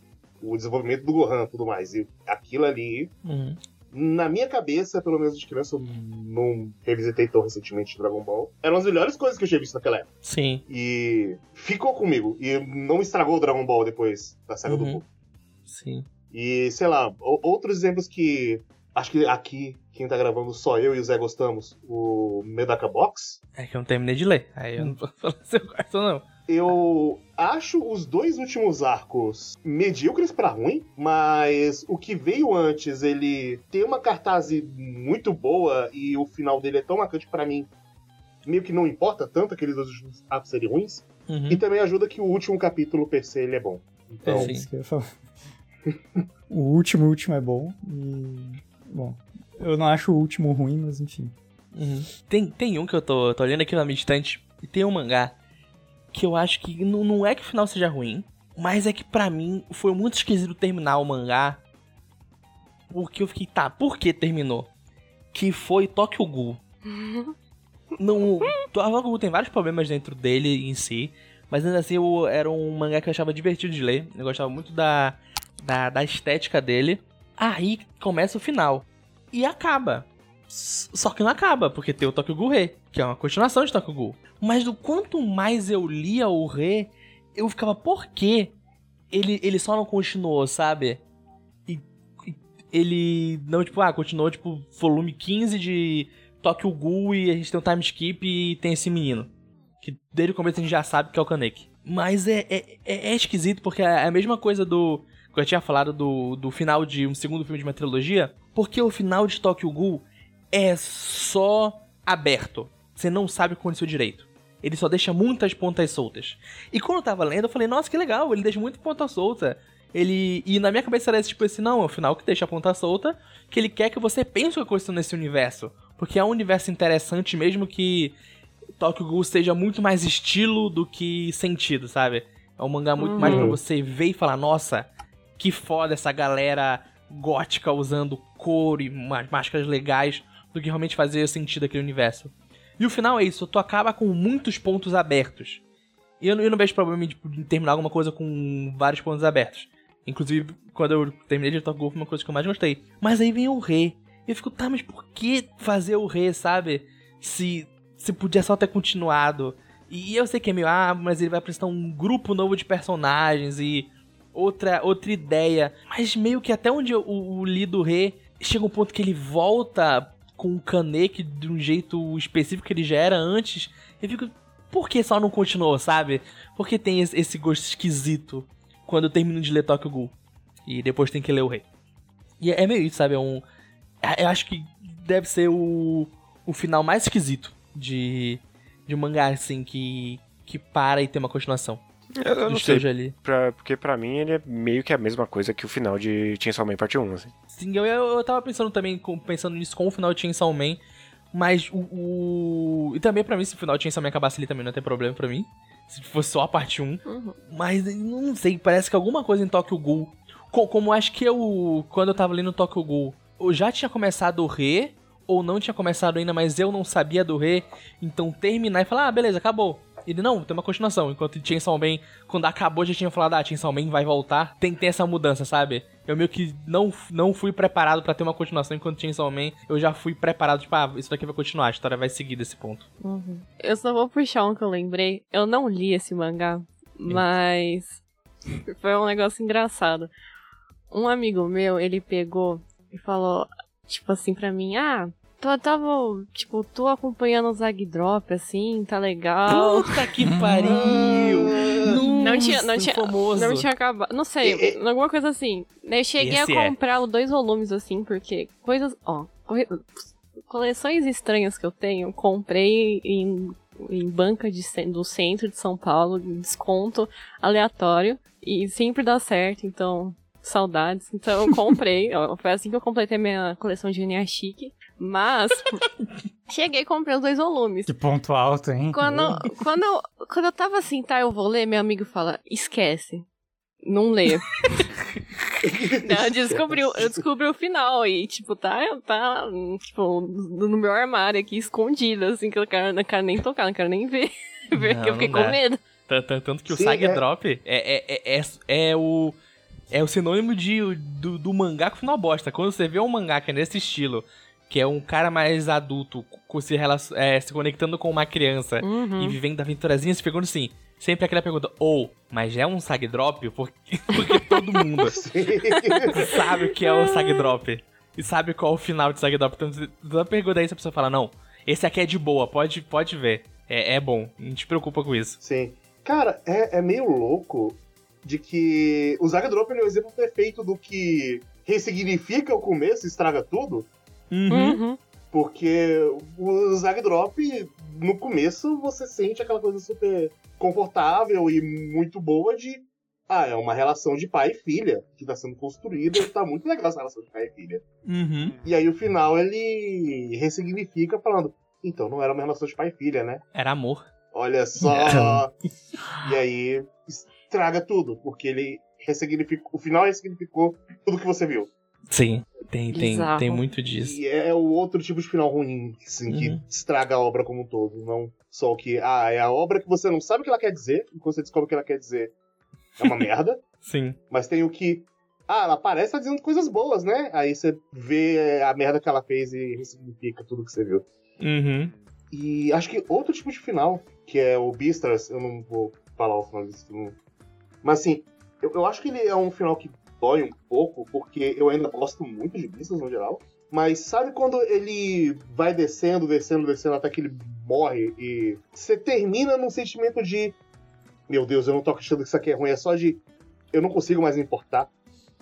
O desenvolvimento do Gohan e tudo mais. E aquilo ali, Uhum. na minha cabeça, pelo menos de criança, eu não revisitei tão recentemente Dragon Ball. Eram as melhores coisas que eu tinha visto naquela época. Sim. E ficou comigo. E não estragou o Dragon Ball depois da saga do Uhum. Buu. Sim. E, sei lá, outros exemplos que. Acho que aqui, quem tá gravando, só eu e o Zé gostamos. O Medaka Box. É que eu não terminei de ler. Aí eu não posso falar se eu gosto ou não. Eu acho os dois últimos arcos medíocres pra ruim, mas o que veio antes, ele tem uma cartaz muito boa e o final dele é tão marcante pra mim. Meio que não importa tanto aqueles dois últimos arcos serem ruins. Uhum. E também ajuda que o último capítulo per se ele é bom. Então, É o último, o último é bom e. Bom, eu não acho o último ruim, mas enfim. Uhum. Tem, tem um que eu tô, tô olhando aqui na minha estante e tem um mangá que eu acho que não, não é que o final seja ruim, mas é que pra mim foi muito esquisito terminar o mangá. Porque eu fiquei, tá, por que terminou? Que foi Tokyo Ghoul. Não, Tokyo Ghoul tem vários problemas dentro dele em si, mas ainda assim eu, era um mangá que eu achava divertido de ler. Eu gostava muito da, da, da estética dele. Aí começa o final. E acaba. Só que não acaba, porque tem o Tokyo Re, que é uma continuação de Tokyo Ghoul. Mas do quanto mais eu lia o Re, eu ficava, por quê? Ele, ele só não continuou, sabe? E, e ele não, tipo, ah, continuou, tipo, volume 15 de Tokyo Ghoul e a gente tem um time skip e tem esse menino. Que desde o começo a gente já sabe que é o Kaneki. Mas é, é, é, é esquisito porque é a mesma coisa do. Eu tinha falado do, do final de um segundo filme de uma trilogia, porque o final de Tokyo Ghoul é só aberto. Você não sabe o que aconteceu direito. Ele só deixa muitas pontas soltas. E quando eu tava lendo, eu falei, nossa, que legal, ele deixa muito ponta solta. Ele. E na minha cabeça era tipo assim, não, é o final que deixa a ponta solta, que ele quer que você pense o que aconteceu nesse universo. Porque é um universo interessante, mesmo que Tokyo Ghoul seja muito mais estilo do que sentido, sabe? É um mangá muito mais pra Uhum. você ver e falar, nossa, que foda essa galera gótica usando couro e máscaras legais do que realmente fazer sentido aquele universo. E o final é isso, tu acaba com muitos pontos abertos. E eu, não- eu não vejo problema em, tipo, terminar alguma coisa com vários pontos abertos. Inclusive, quando eu terminei de Ghoul foi uma coisa que eu mais gostei. Mas aí vem o Rei. E eu fico, tá, mas por que fazer o Rei, sabe? Se, se podia só ter continuado. E eu sei que é meio, ah, mas ele vai apresentar um grupo novo de personagens e outra, outra ideia. Mas meio que até onde o, o li do Rei, chega um ponto que ele volta com o Kaneki de um jeito específico que ele já era antes. Eu fico, por que só não continuou, sabe? Porque tem esse, gosto esquisito quando eu termino de ler Tokyo Ghoul. E depois tem que ler o Rei. E é meio isso, sabe? É um. é- Eu acho que deve ser o, o final mais esquisito de, de um mangá, assim, que, que para e tem uma continuação. Eu, eu não sei, ali. pra- porque pra mim ele é meio que a mesma coisa que o final de Chainsaw Man Parte 1, assim. Sim, eu, eu, eu tava pensando também, pensando nisso com o final de Chainsaw Man, mas o, o... E também pra mim, se o final de Chainsaw Man acabasse ali também não tem problema pra mim. Se fosse só a parte 1. Uhum. Mas não sei, parece que alguma coisa em Tokyo Ghoul. co- Como acho que eu. Quando eu tava lendo Tokyo Ghoul, eu já tinha começado o Re, ou não tinha começado ainda, mas eu não sabia do Re. Então terminar e falar, ah, beleza, acabou. Ele, não, tem uma continuação. Enquanto Chainsaw Man, quando acabou, já tinha falado, ah, Chainsaw Man vai voltar. Tem que ter essa mudança, sabe? Eu meio que não, não fui preparado pra ter uma continuação, enquanto Chainsaw Man, eu já fui preparado, tipo, ah, isso daqui vai continuar, a história vai seguir desse ponto. Uhum. Eu só vou puxar um que eu lembrei. Eu não li esse mangá, mas foi um negócio engraçado. Um amigo meu, ele pegou e falou, tipo assim, pra mim, ah, tu tava, tipo, tô acompanhando o Zag Drop, assim, tá legal. Puta que pariu! Não tinha- não tinha- famoso. Não tinha acabado. Não sei, E- alguma coisa assim. Eu cheguei a é. comprar os dois volumes, assim, porque coisas. Ó, coleções estranhas que eu tenho, comprei em, em banca de, do centro de São Paulo, em desconto aleatório. E sempre dá certo, então. Saudades. Então eu comprei. ó, Foi assim que eu completei minha coleção de NA Chique. Mas. cheguei e comprei os dois volumes. Que ponto alto, hein? Quando, quando, eu, quando eu tava assim, tá, eu vou ler, meu amigo fala, esquece. Não lê. Eu descobri, o- eu descobri o final e, tipo, tá, tá, tipo, no meu armário aqui, escondido, assim, que eu quero, não quero nem tocar, não quero nem ver. ver Não, que eu fiquei com medo. Tan- tan- Tanto que o Sim, Sag é- Drop é, é, é, é, é o. É o sinônimo de, do, do mangá com final bosta. Quando você vê um mangá que é nesse estilo, que é um cara mais adulto, se, relacion- é, se conectando com uma criança Uhum. e vivendo aventurazinha, se pergunta assim. Sempre aquela pergunta, ou, mas é um Sag Drop? Porque, porque todo mundo sabe o que é o Sag Drop. E sabe qual é o final de Sag Drop. Então, você- toda pergunta aí, a pessoa fala, não, esse aqui é de boa, pode, pode ver. É, é bom, não te preocupa com isso. Sim. Cara, é, é meio louco de que o Zaga Drop ele é o exemplo perfeito do que ressignifica o começo e estraga tudo. Uhum. Porque o Zag Drop, no começo, você sente aquela coisa super confortável e muito boa de. Ah, é uma relação de pai e filha que tá sendo construída e tá muito legal essa relação de pai e filha. Uhum. E aí o final ele ressignifica falando. Então não era uma relação de pai e filha, né? Era amor. Olha só. e aí estraga tudo, porque ele ressignificou. O final ressignificou tudo que você viu. Sim, tem, tem, Bizarro. tem muito disso. E é o outro tipo de final ruim, assim, que Uhum. estraga a obra como um todo. Não só o que. Ah, é a obra que você não sabe o que ela quer dizer, e quando você descobre o que ela quer dizer, é uma merda. Sim. Mas tem o que. Ah, ela parece estar dizendo coisas boas, né? Aí você vê a merda que ela fez e ressignifica tudo que você viu. Uhum. E acho que outro tipo de final, que é o Beastars, eu não vou falar o final filme. Mas assim, eu, eu acho que ele é um final que dói um pouco, porque eu ainda gosto muito de Beastars no geral. Mas sabe quando ele vai descendo, descendo, descendo até que ele morre e você termina num sentimento de meu Deus, eu não tô achando que isso aqui é ruim, é só de eu não consigo mais me importar.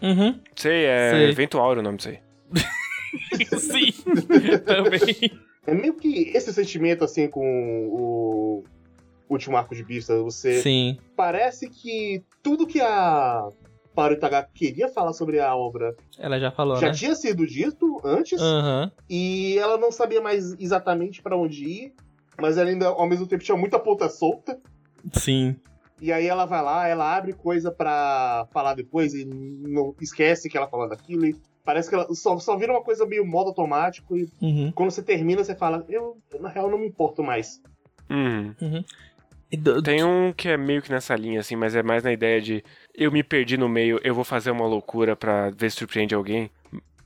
Uhum. Sei, é Sei. Vento Áureo o nome disso aí. Sim. Também. É meio que esse sentimento, assim, com o último arco de Beastars. Você Sim. parece que tudo que a Paro Itaga queria falar sobre a obra Ela já falou, já né? tinha sido dito antes, Aham. e ela não sabia mais exatamente pra onde ir, mas ela ainda, ao mesmo tempo, tinha muita ponta solta. Sim. E aí ela vai lá, ela abre coisa pra falar depois e não esquece que ela falou daquilo. E parece que ela só, só vira uma coisa meio modo automático. E Uhum. quando você termina, você fala, eu, na real, não me importo mais. Uhum. Do- Tem um que é meio que nessa linha, assim, mas é mais na ideia de eu me perdi no meio, eu vou fazer uma loucura pra ver se surpreende alguém,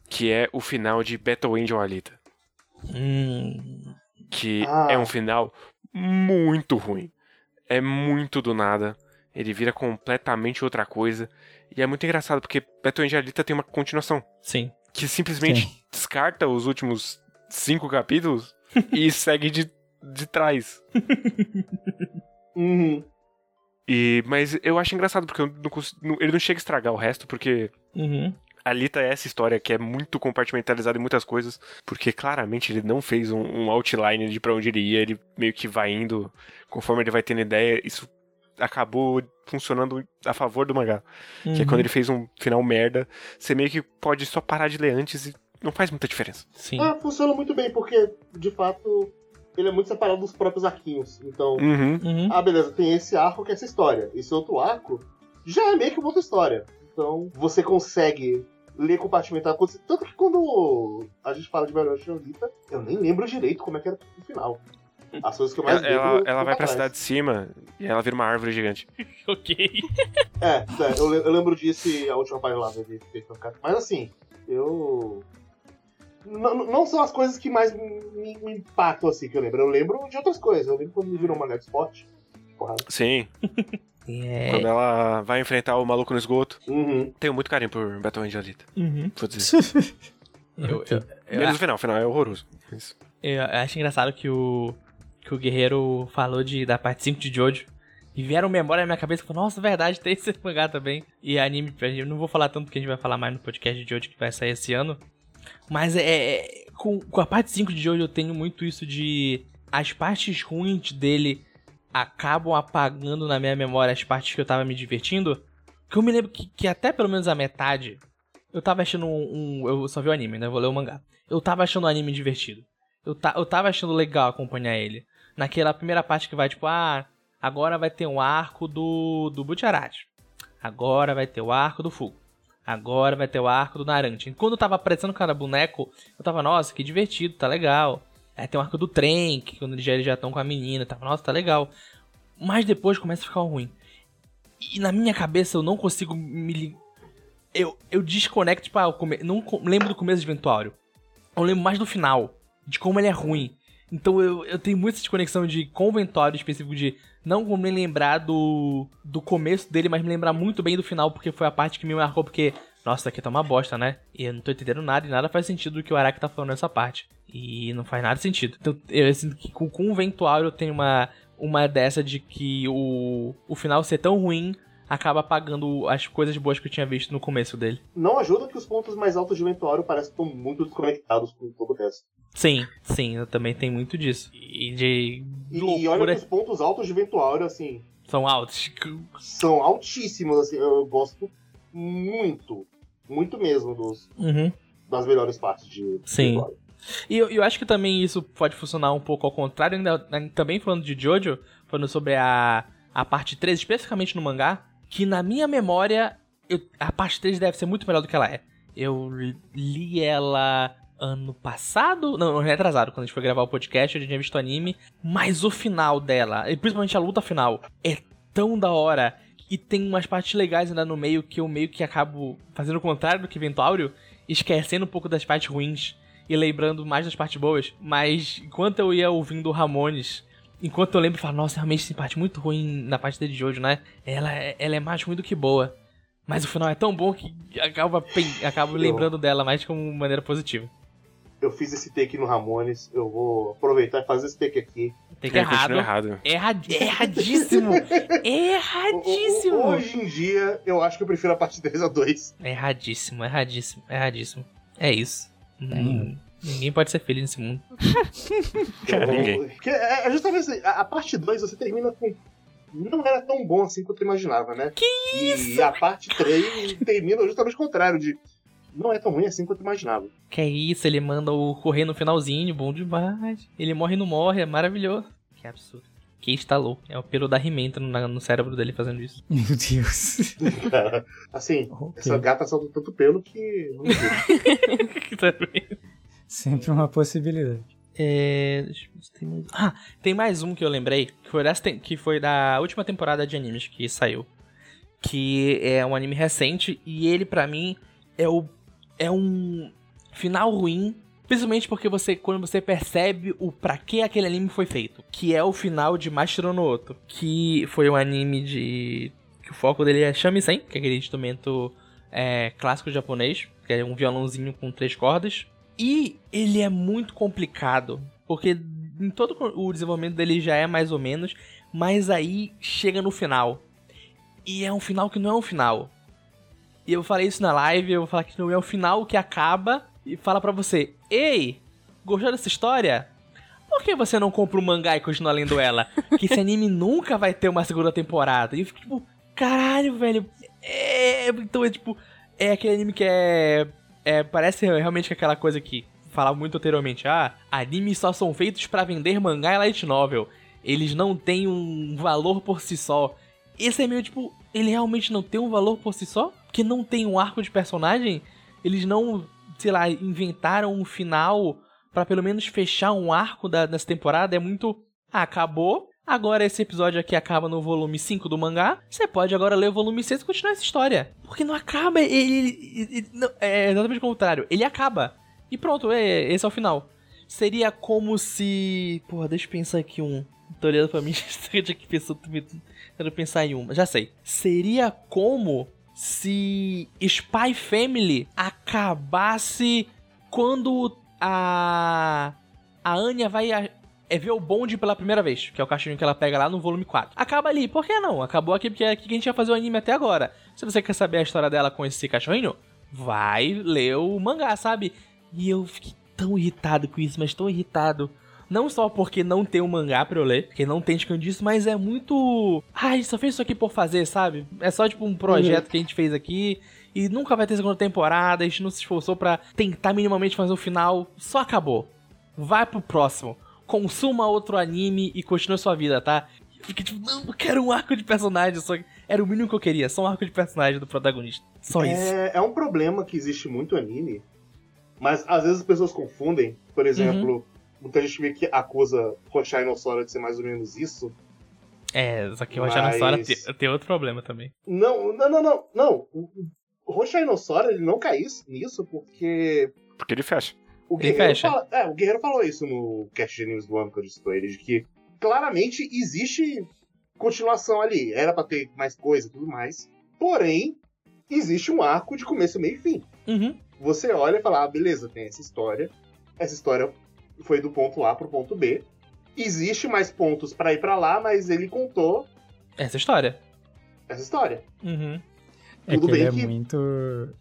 que é o final de Battle Angel Alita. Hum. Que Ah. é um final muito ruim. É muito do nada. Ele vira completamente outra coisa. E é muito engraçado, porque Battle Angel Alita tem uma continuação. Sim. Que simplesmente descarta os últimos cinco capítulos e segue de, de trás. Uhum. E, mas eu acho engraçado, porque eu não cons- não- ele não chega a estragar o resto, porque Uhum. a Lita é essa história que é muito compartimentalizada em muitas coisas, porque claramente ele não fez um, um outline de pra onde ele ia, ele meio que vai indo conforme ele vai tendo ideia. Isso acabou funcionando a favor do mangá. Que é Uhum. quando ele fez um final merda, você meio que pode só parar de ler antes e não faz muita diferença. Sim. Ah, funciona muito bem, porque, de fato, ele é muito separado dos próprios arquinhos. Então, Uhum. Uhum. ah, beleza, tem esse arco que é essa história. Esse outro arco já é meio que uma outra história. Então, você consegue ler compartimentar. Tanto que quando a gente fala de Belo Lita, eu nem lembro direito como é que era o final. As coisas que eu mais Ela, ela, lembro. ela são vai pra cidade de cima e ela vira uma árvore gigante. Ok. É, é, eu, eu lembro disso e a última página lá Cat. Mas assim, eu. Não são as coisas que mais me, me- impactam assim que eu lembro. Eu lembro de outras coisas. Eu lembro quando me virou uma de esporte. Porra. Sim, É. quando ela vai enfrentar o maluco no esgoto. Uhum. Tenho muito carinho por Battle Angel Alita. Uhum. Vou dizer. Eu, eu, eu, Menos o final, o final é horroroso. Isso. eu acho engraçado que o. Que o Guerreiro falou de, da parte 5 de Jojo. E vieram memória na minha cabeça e falou, nossa, verdade, tem esse mangá também. E anime, eu não vou falar tanto porque a gente vai falar mais no podcast de Jojo que vai sair esse ano. Mas é. é- com, com a parte 5 de Jojo eu tenho muito isso de. As partes ruins dele acabam apagando na minha memória as partes que eu tava me divertindo. Que eu me lembro que, que até pelo menos a metade. Eu tava achando um, um- Eu só vi o anime, né? Vou ler o mangá. Eu tava achando o anime divertido. Eu, ta, eu tava achando legal acompanhar ele. Naquela primeira parte que vai, tipo, ah, agora vai ter um arco do, do Butcherati. Agora vai ter o arco do Fugo. Agora vai ter o arco do Narante. Quando eu tava aparecendo cada boneco, eu tava, nossa, que divertido, tá legal. Aí tem o arco do trem, que quando eles já eles já estão com a menina, tava, nossa, tá legal. Mas depois começa a ficar ruim. E na minha cabeça eu não consigo me eu, eu desconecto, tipo, ah, eu come- não lembro do começo de Ventuário. Eu lembro mais do final, de como ele é ruim. Então eu, eu tenho muita desconexão de com o Ventuário específico de não me lembrar do, do começo dele, mas me lembrar muito bem do final, porque foi a parte que me marcou, porque, nossa, isso aqui tá uma bosta, né? E eu não tô entendendo nada, e nada faz sentido do que o Araki tá falando nessa parte. E não faz nada sentido. Então eu sinto que com, o Ventuário eu tenho uma, uma dessa de que o, o final ser tão ruim acaba apagando as coisas boas que eu tinha visto no começo dele. Não ajuda que os pontos mais altos de Ventuário parecem que estão muito desconectados com todo o resto. Sim, sim, eu também tenho muito disso. E de E, e olha que os pontos altos de Ventuário, assim, são altos. são altíssimos, assim, eu gosto muito, muito mesmo dos, Uhum. das melhores partes de Sim. E eu, eu acho que também isso pode funcionar um pouco ao contrário, ainda também falando de Jojo, falando sobre a, a parte 3, especificamente no mangá, que na minha memória, eu- a parte 3 deve ser muito melhor do que ela é. Eu li ela ano passado, não, não, retrasado, quando a gente foi gravar o podcast, eu já tinha visto o anime, mas o final dela, principalmente a luta final, é tão da hora e tem umas partes legais ainda no meio que eu meio que acabo fazendo o contrário do que Ventuário, esquecendo um pouco das partes ruins e lembrando mais das partes boas. Mas enquanto eu ia ouvindo o Ramones, enquanto eu lembro, eu falo, nossa, realmente tem parte muito ruim na parte dele de Jojo, né? Ela, é- ela é mais ruim do que boa. Mas o final é tão bom que acaba, acabo lembrando dela mais como maneira positiva. eu fiz esse take no Ramones, eu vou aproveitar e fazer esse take aqui. Que É, errado. errado. Errad... Erradíssimo! Erradíssimo! O- o- Hoje em dia, eu acho que eu prefiro a parte 3 a 2. Erradíssimo, erradíssimo, erradíssimo. É isso. Hum. Ninguém pode ser feliz nesse mundo. Cara, ninguém. Porque é é justamente assim, a, a parte 2 você termina com. Não era tão bom assim quanto eu imaginava, né? Que isso? E a parte 3 termina justamente o contrário, de. Não é tão ruim assim quanto eu imaginava. Que isso, ele manda o correr no finalzinho, bom demais. Ele morre e não morre, é maravilhoso. Que absurdo. Que instalou. É o pelo da He-Man no, no cérebro dele fazendo isso. Meu Deus. Assim, Ok. essa gata solta tanto pelo que. não. Sempre uma possibilidade. É, tem mais... Ah, tem mais um que eu lembrei, que foi, que foi da última temporada de animes que saiu. Que é um anime recente e ele, pra mim, é, o, é um final ruim. Principalmente porque você, quando você percebe o pra que aquele anime foi feito. Que é o final de Mashiro no Oto. Que foi um anime de... Que o foco dele é shamisen, que é aquele instrumento é, clássico japonês. Que é um violãozinho com três cordas. E ele é muito complicado, porque em todo o desenvolvimento dele já é mais ou menos, mas aí chega no final. E é um final que não é um final. E eu falei isso na live, eu vou falar que não é o final que acaba e fala pra você: Ei, gostou dessa história? Por que você não compra o mangá e continua lendo ela? Que esse anime nunca vai ter uma segunda temporada. E eu fico tipo, caralho, velho. É, então é tipo, é aquele anime que é é, parece realmente que aquela coisa que falava muito anteriormente, ah, animes só são feitos pra vender mangá e light novel. Eles não têm um valor por si só. Esse é meio tipo, ele realmente não tem um valor por si só? Que não tem um arco de personagem? Eles não, sei lá, inventaram um final pra pelo menos fechar um arco da, dessa temporada? É muito, ah, acabou. Agora esse episódio aqui acaba no volume 5 do mangá. Você pode agora ler o volume 6 e continuar essa história. Porque não acaba, ele. ele- ele- não, é exatamente o contrário. Ele acaba. E pronto, é, esse é o final. Seria como se. Porra, deixa eu pensar aqui um. Tô olhando pra mim, eu tinha que pensar. Quero pensar em uma. Já sei. Seria como se Spy Family acabasse quando a. A Anya vai é ver o bonde pela primeira vez, que é o cachorrinho que ela pega lá no volume 4. Acaba ali, por que não? Acabou aqui porque é aqui que a gente ia fazer o anime até agora. Se você quer saber a história dela com esse cachorrinho, vai ler o mangá, sabe? E eu fiquei tão irritado com isso, mas tão irritado. Não só porque não tem um mangá pra eu ler, porque não tem disso, mas é muito. Ai, só fez isso aqui por fazer, sabe? É só tipo um projeto que a gente fez aqui e nunca vai ter segunda temporada, a gente não se esforçou pra tentar minimamente fazer o final, só acabou. Vai pro próximo. Consuma outro anime e continue sua vida, tá? Eu Fiquei tipo, não, eu quero um arco de personagem, só era o mínimo que eu queria, só um arco de personagem do protagonista. Só isso. É, é um problema que existe muito anime, mas às vezes as pessoas confundem. Por exemplo, Uhum. muita gente meio que acusa Roshai no Sora de ser mais ou menos isso. É, só que na história Mas- tem, tem outro problema também. Não, não, não, não. não. O o Roshai no Sora ele não cai isso- nisso porque Porque ele fecha. O Guerreiro, fala, é, o Guerreiro falou isso no Cast de News do ano que eu disse pra ele, de que claramente existe continuação ali. Era pra ter mais coisa e tudo mais. Porém, existe um arco de começo, meio e fim. Uhum. Você olha e fala, ah, beleza, tem essa história. Essa história foi do ponto A pro ponto B. Existe mais pontos pra ir pra lá, mas ele contou Essa história. essa história. Uhum. É Tudo que bem ele é que- muito.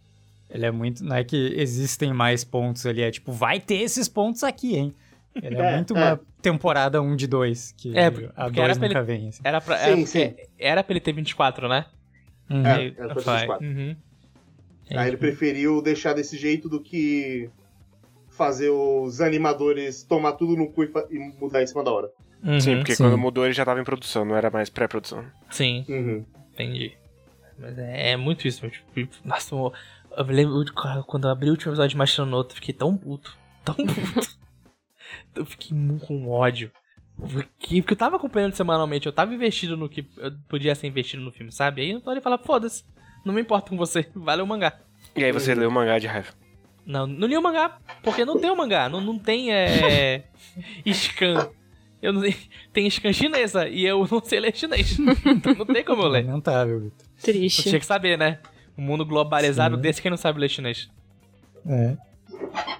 Ele é muito. Não é que existem mais pontos ali, é tipo, vai ter esses pontos aqui, hein? Ele é, É, muito é. uma temporada 1 de 2, que É, porque a era 2 pra nunca vem. Assim. Era pra, Sim, era, porque- sim. era pra ele ter 24, né? Uhum. É, era pra vai. 24. Uhum. Aí ele preferiu deixar desse jeito do que fazer os animadores tomar tudo no cu e e mudar em cima da hora. Uhum. Sim, porque sim. quando mudou ele já tava em produção, não era mais pré-produção. Sim, Uhum. entendi. Mas é, é muito isso, meu. Tipo, nossa, eu, eu me lembro de quando eu abri o último episódio de no outro, fiquei tão puto. Tão puto. eu fiquei muito com ódio. Porque, porque eu tava acompanhando semanalmente, eu tava investido no que eu podia ser investido no filme, sabe? Aí eu tô ali e falar, foda-se, não me importa com você, valeu o mangá. E aí você lê o mangá de raiva. Não, não li o mangá, porque não tem o mangá, não, não tem é, scan. Eu não, tem scan chinesa e eu não sei ler chinês. Então não tem como eu ler. Lamentável, Vitor. Triste. tinha que saber, né? Um mundo globalizado Sim. desse quem não sabe ler chinês. É.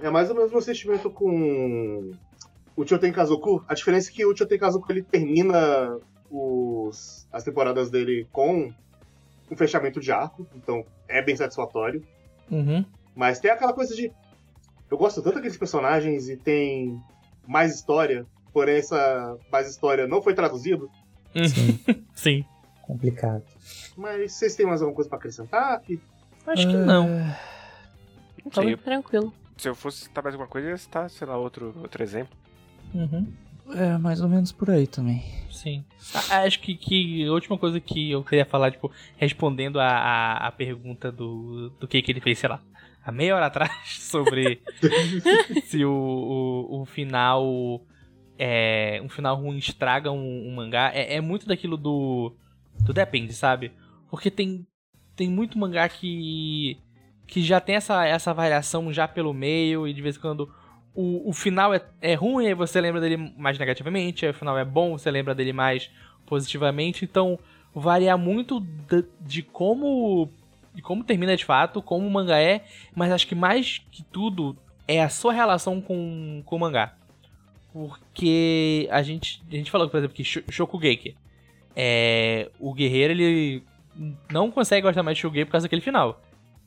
É mais ou menos o meu sentimento com o Choten Kazoku. A diferença é que o Choten Kazoku ele termina os, as temporadas dele com um fechamento de arco, então é bem satisfatório. Uhum. Mas tem aquela coisa de. Eu gosto tanto daqueles personagens e tem mais história, porém essa mais história não foi traduzido. Sim. Complicado. Mas vocês têm mais alguma coisa pra acrescentar? Acho que não. Não Tá sei, tranquilo. se eu fosse citar mais alguma coisa, eu ia citar, sei lá, outro, outro exemplo. Uhum. É, mais ou menos por aí também. Sim. Ah, acho que, que a última coisa que eu queria falar, tipo, respondendo a, a, a pergunta do, do que, que ele fez, sei lá, há meia hora atrás, sobre se o, o, o final. É, um final ruim estraga um, um mangá. É, é muito daquilo do. Depende, sabe? Porque tem, tem muito mangá que. que já tem essa, essa variação já pelo meio e de vez em quando o, o final é, é ruim, aí você lembra dele mais negativamente, o final é bom, você lembra dele mais positivamente. Então, varia muito de, de como de como termina de fato, como o mangá é, mas acho que mais que tudo é a sua relação com, com o mangá. Porque a gente, a gente falou, por exemplo, que Sho- Shokugeki, é, o guerreiro, ele não consegue gostar mais de Shokugeki por causa daquele final.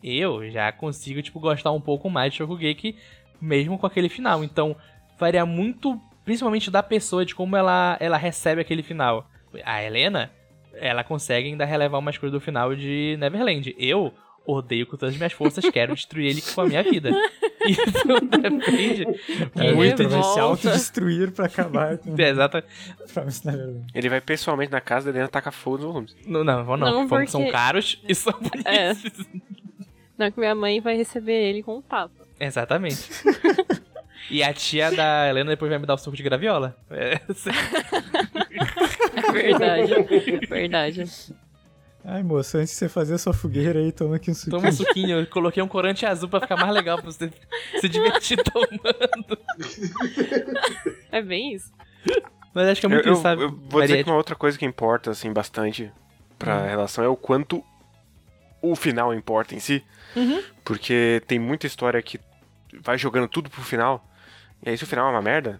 Eu já consigo, tipo, gostar um pouco mais de Shokugeki mesmo com aquele final. Então, varia muito, principalmente da pessoa, de como ela, ela recebe aquele final. A Helena, ela consegue ainda relevar umas coisas do final de Neverland. Eu odeio com todas as minhas forças, quero destruir ele com a minha vida. Isso depende Que muito vai se autodestruir pra acabar com É, Exato. Neverland. Ele vai pessoalmente na casa dele e tacar fogo nos volumes. Não, não, não, Não, porque são caros e são É. bonitos. Não, que minha mãe vai receber ele com um tapa. Exatamente. e a tia da Helena depois vai me dar o suco de graviola. É, É verdade. verdade. Ai, moço, antes de você fazer a sua fogueira aí, toma aqui um suquinho. Toma um suquinho, eu coloquei um corante azul pra ficar mais legal pra você se divertir tomando. É bem isso. Mas acho que é muito eu, isso, eu- sabe? eu vou dizer que uma outra coisa que importa, assim, bastante pra Hum. relação é o quanto o final importa em si. Uhum. Porque tem muita história que vai jogando tudo pro final. E aí, se o final é uma merda,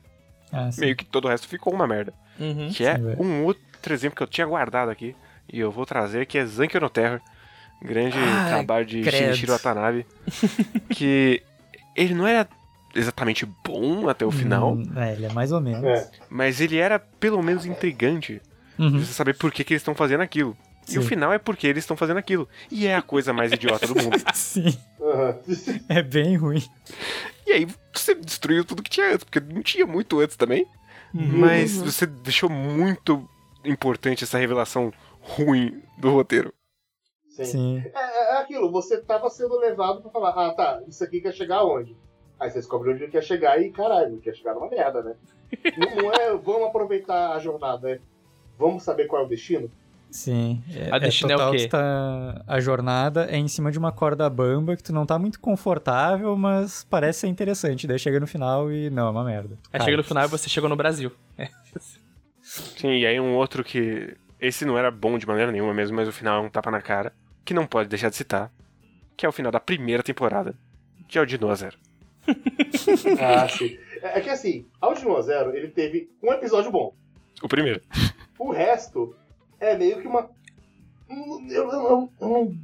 Ah, meio que todo o resto ficou uma merda. Uhum. Que é Sim, velho. um outro exemplo que eu tinha guardado aqui. E eu vou trazer, que é Zankyo no Terror. Grande Ai, trabalho de credo. Shinichiro Watanabe. que ele não era exatamente bom até o final, Hum, é, ele é mais ou menos. É. mas ele era pelo menos intrigante. Uhum. Você saber por que, que eles estão fazendo aquilo. E o Sim. final é porque eles estão fazendo aquilo. E é a coisa mais idiota do mundo. Sim, Aham. é bem ruim. E aí você destruiu tudo que tinha antes, porque não tinha muito antes também. Uhum. Mas você deixou muito importante essa revelação ruim do roteiro. Sim. Sim. É, é aquilo, você tava sendo levado pra falar, ah tá, isso aqui quer chegar aonde? Aí você descobre onde ele quer chegar e caralho, ele quer chegar numa merda, né? não, não é vamos aproveitar a jornada, é vamos saber qual é o destino? Sim. É, A destino é o total, quê? tu tá- A jornada é em cima de uma corda bamba que tu não tá muito confortável, mas parece ser interessante. Daí chega no final e não, é uma merda. Aí chega no final e você chegou no Brasil. É. Sim, e aí um outro que. Esse não era bom de maneira nenhuma mesmo, mas o final é um tapa na cara. Que não pode deixar de citar. Que é o final da primeira temporada. De 1 a 0. Ah, sim. É, é que assim, 1 a 0, ele teve um episódio bom. O primeiro. O resto é meio que uma. Eu, eu- eu não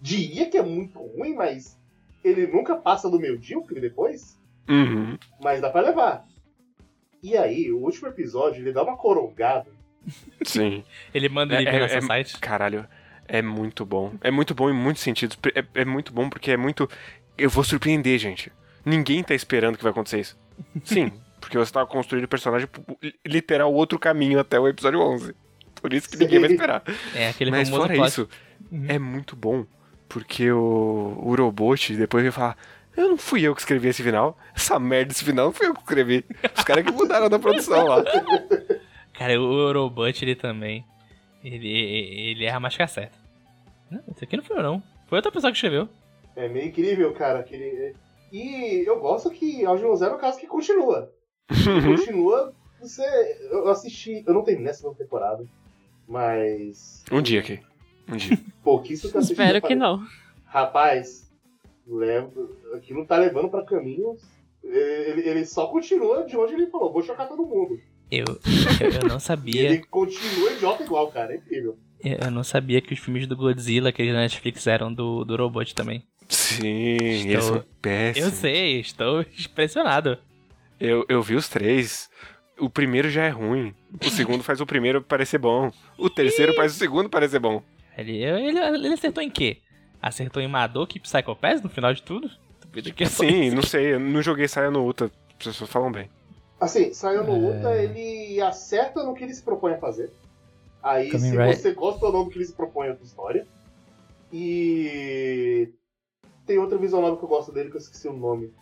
diria que é muito ruim, mas ele nunca passa do medíocre depois. Uhum. Mas dá pra levar. E aí, o último episódio, ele dá uma corongada. Sim. Ele manda É- ele é- é- seu site. Caralho, é muito bom. É muito bom em muitos sentidos. É, é muito bom porque é muito. Eu vou surpreender, gente. Ninguém tá esperando que vai acontecer isso. Sim, porque você tava construindo o personagem literal outro caminho até o episódio 11. Por isso que ninguém vai esperar. É aquele Mas famoso fora plot. isso, Uhum. é muito bom. Porque o Urobot depois vai falar. Eu não fui eu que escrevi esse final. Essa merda desse final não fui eu que escrevi. Os caras que mudaram da produção lá. Cara, o Eurobut, ele também. Ele, ele erra mais que acerta. Não, isso aqui não foi eu, não. Foi outra pessoa que escreveu. É meio incrível, cara. Aquele... E eu gosto que ao de 1 a 0 é um caso que continua. Continua. Você. Eu assisti. Eu não terminei essa segunda temporada. Mas. um dia aqui. Um dia. Pouquíssimo que eu assisti. Espero que não. Rapaz, leva, aquilo tá levando pra caminhos. Ele, ele só continua de onde ele falou, vou chocar todo mundo. Eu, eu, eu não sabia. ele continua idiota igual, cara. É incrível. Eu não sabia que os filmes do Godzilla, aqueles da Netflix, eram do, do robot também. Sim, Estou- eles são péssimos. Eu sei, estou impressionado. Eu, eu vi os três. O primeiro já é ruim. O segundo faz o primeiro parecer bom. O terceiro faz o segundo parecer bom. Ele, ele, ele acertou em quê? Acertou em Madoka e Psycho Pass no final de tudo? Duvido que é só Sim, não sei. Eu não joguei Saia no Uta. As pessoas falam bem. Assim, Sayano É. Uta, ele acerta no que ele se propõe a fazer. Aí, Kamen se Rider- você gosta ou não do que ele se propõe, é outra história. E. Tem outra visual nova que eu gosto dele, que eu esqueci o nome.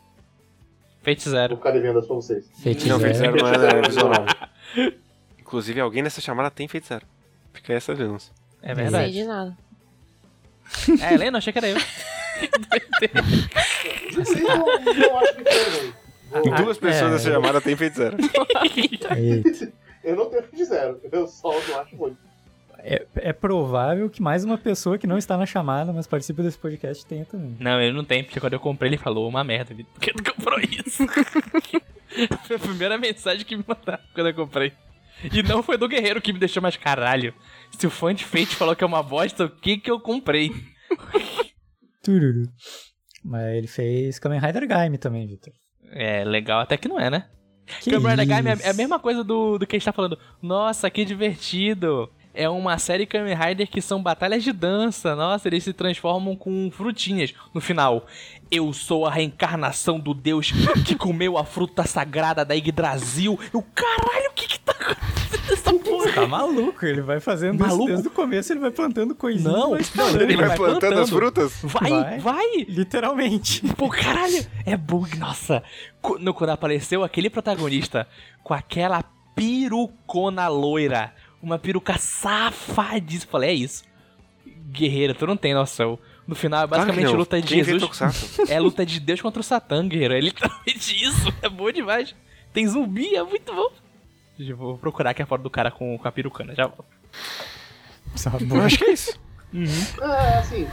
Fate Vou ficar devendo pra vocês. Feito Não. Zero não é visual novel. Inclusive, alguém nessa chamada tem Fate Zero. Fica aí essa denúncia. É Não sei verdade. de nada. É, Helena, achei que era eu. Sim, eu não acho que foi Duas pessoas é. nessa chamada tem Fate Zero. Eita. Eu não tenho de zero, eu só não acho ruim. É, é provável que mais uma pessoa que não está na chamada, mas participa desse podcast tenha também. Não, ele não tem, porque quando eu comprei ele falou uma merda. Vitor. Por que tu comprou isso? foi a primeira mensagem que me mandaram quando eu comprei. E não foi do Guerreiro que me deixou mais caralho. Se o fã de Fate falou que é uma bosta, o que que eu comprei? Tururu. Mas ele fez Kamen Rider Gaime também, Victor. É, legal até que não é, né? Que Kamen Rider é- é a mesma coisa do, do que a gente tá falando. Nossa, que divertido. É uma série Kamen Rider que são batalhas de dança. Nossa, eles se transformam com frutinhas no final. Eu sou a reencarnação do deus que comeu a fruta sagrada da Yggdrasil. Eu, caralho, o acontecendo porra? Tá maluco, ele vai fazendo Maluco? isso desde o começo, ele vai plantando coisinha. Não, vai não, escalando. Ele vai vai plantando plantando. as frutas? Vai, Vai. vai. Literalmente. Pô, caralho, é bug, nossa. Quando, quando apareceu aquele protagonista com aquela perucona loira, uma peruca safadíssima, falei, é isso. Guerreiro, tu não tem noção. No final é Claro basicamente não. luta de Quem Jesus. É luta de Deus contra o Satã, guerreiro. É literalmente isso. É bom demais. Tem zumbi, é muito bom. Vou procurar aqui a foto do cara com, com a perucana, já volto. Eu acho que é isso. É, assim,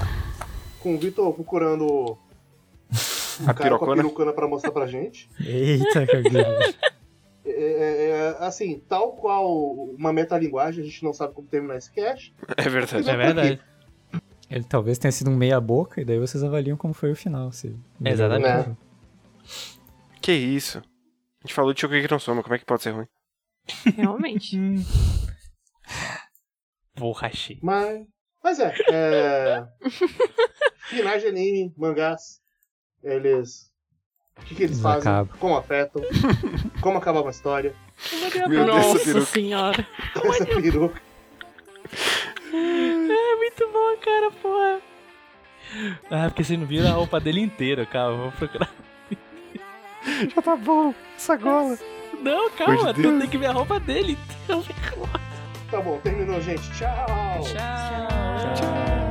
com o Vitor procurando o A cara com a perucana pra mostrar pra gente. Eita, Kagura. É, é, é, assim, tal qual uma metalinguagem, a gente não sabe como terminar esse cast. É verdade. É verdade. Ele talvez tenha sido um meia boca, e daí vocês avaliam como foi o final. Se Exatamente. piorou. Que isso? A gente falou de Shokugeki no Soma, como é que pode ser ruim? Realmente. Porra, achei. Mas, mas é, é finais de anime, mangás, eles. O que, que eles Eles fazem? acabam. Como afetam? como acabar uma história? Meu Deus, Nossa peruca. senhora. Essa peruca. É muito bom, cara, porra. Ah, porque vocês não viram a roupa dele inteira, calma, vou procurar. Já tá bom. Essa gola. Não, calma, tu tem que ver a roupa dele. Tá bom, terminou, gente. Tchau. Tchau. Tchau.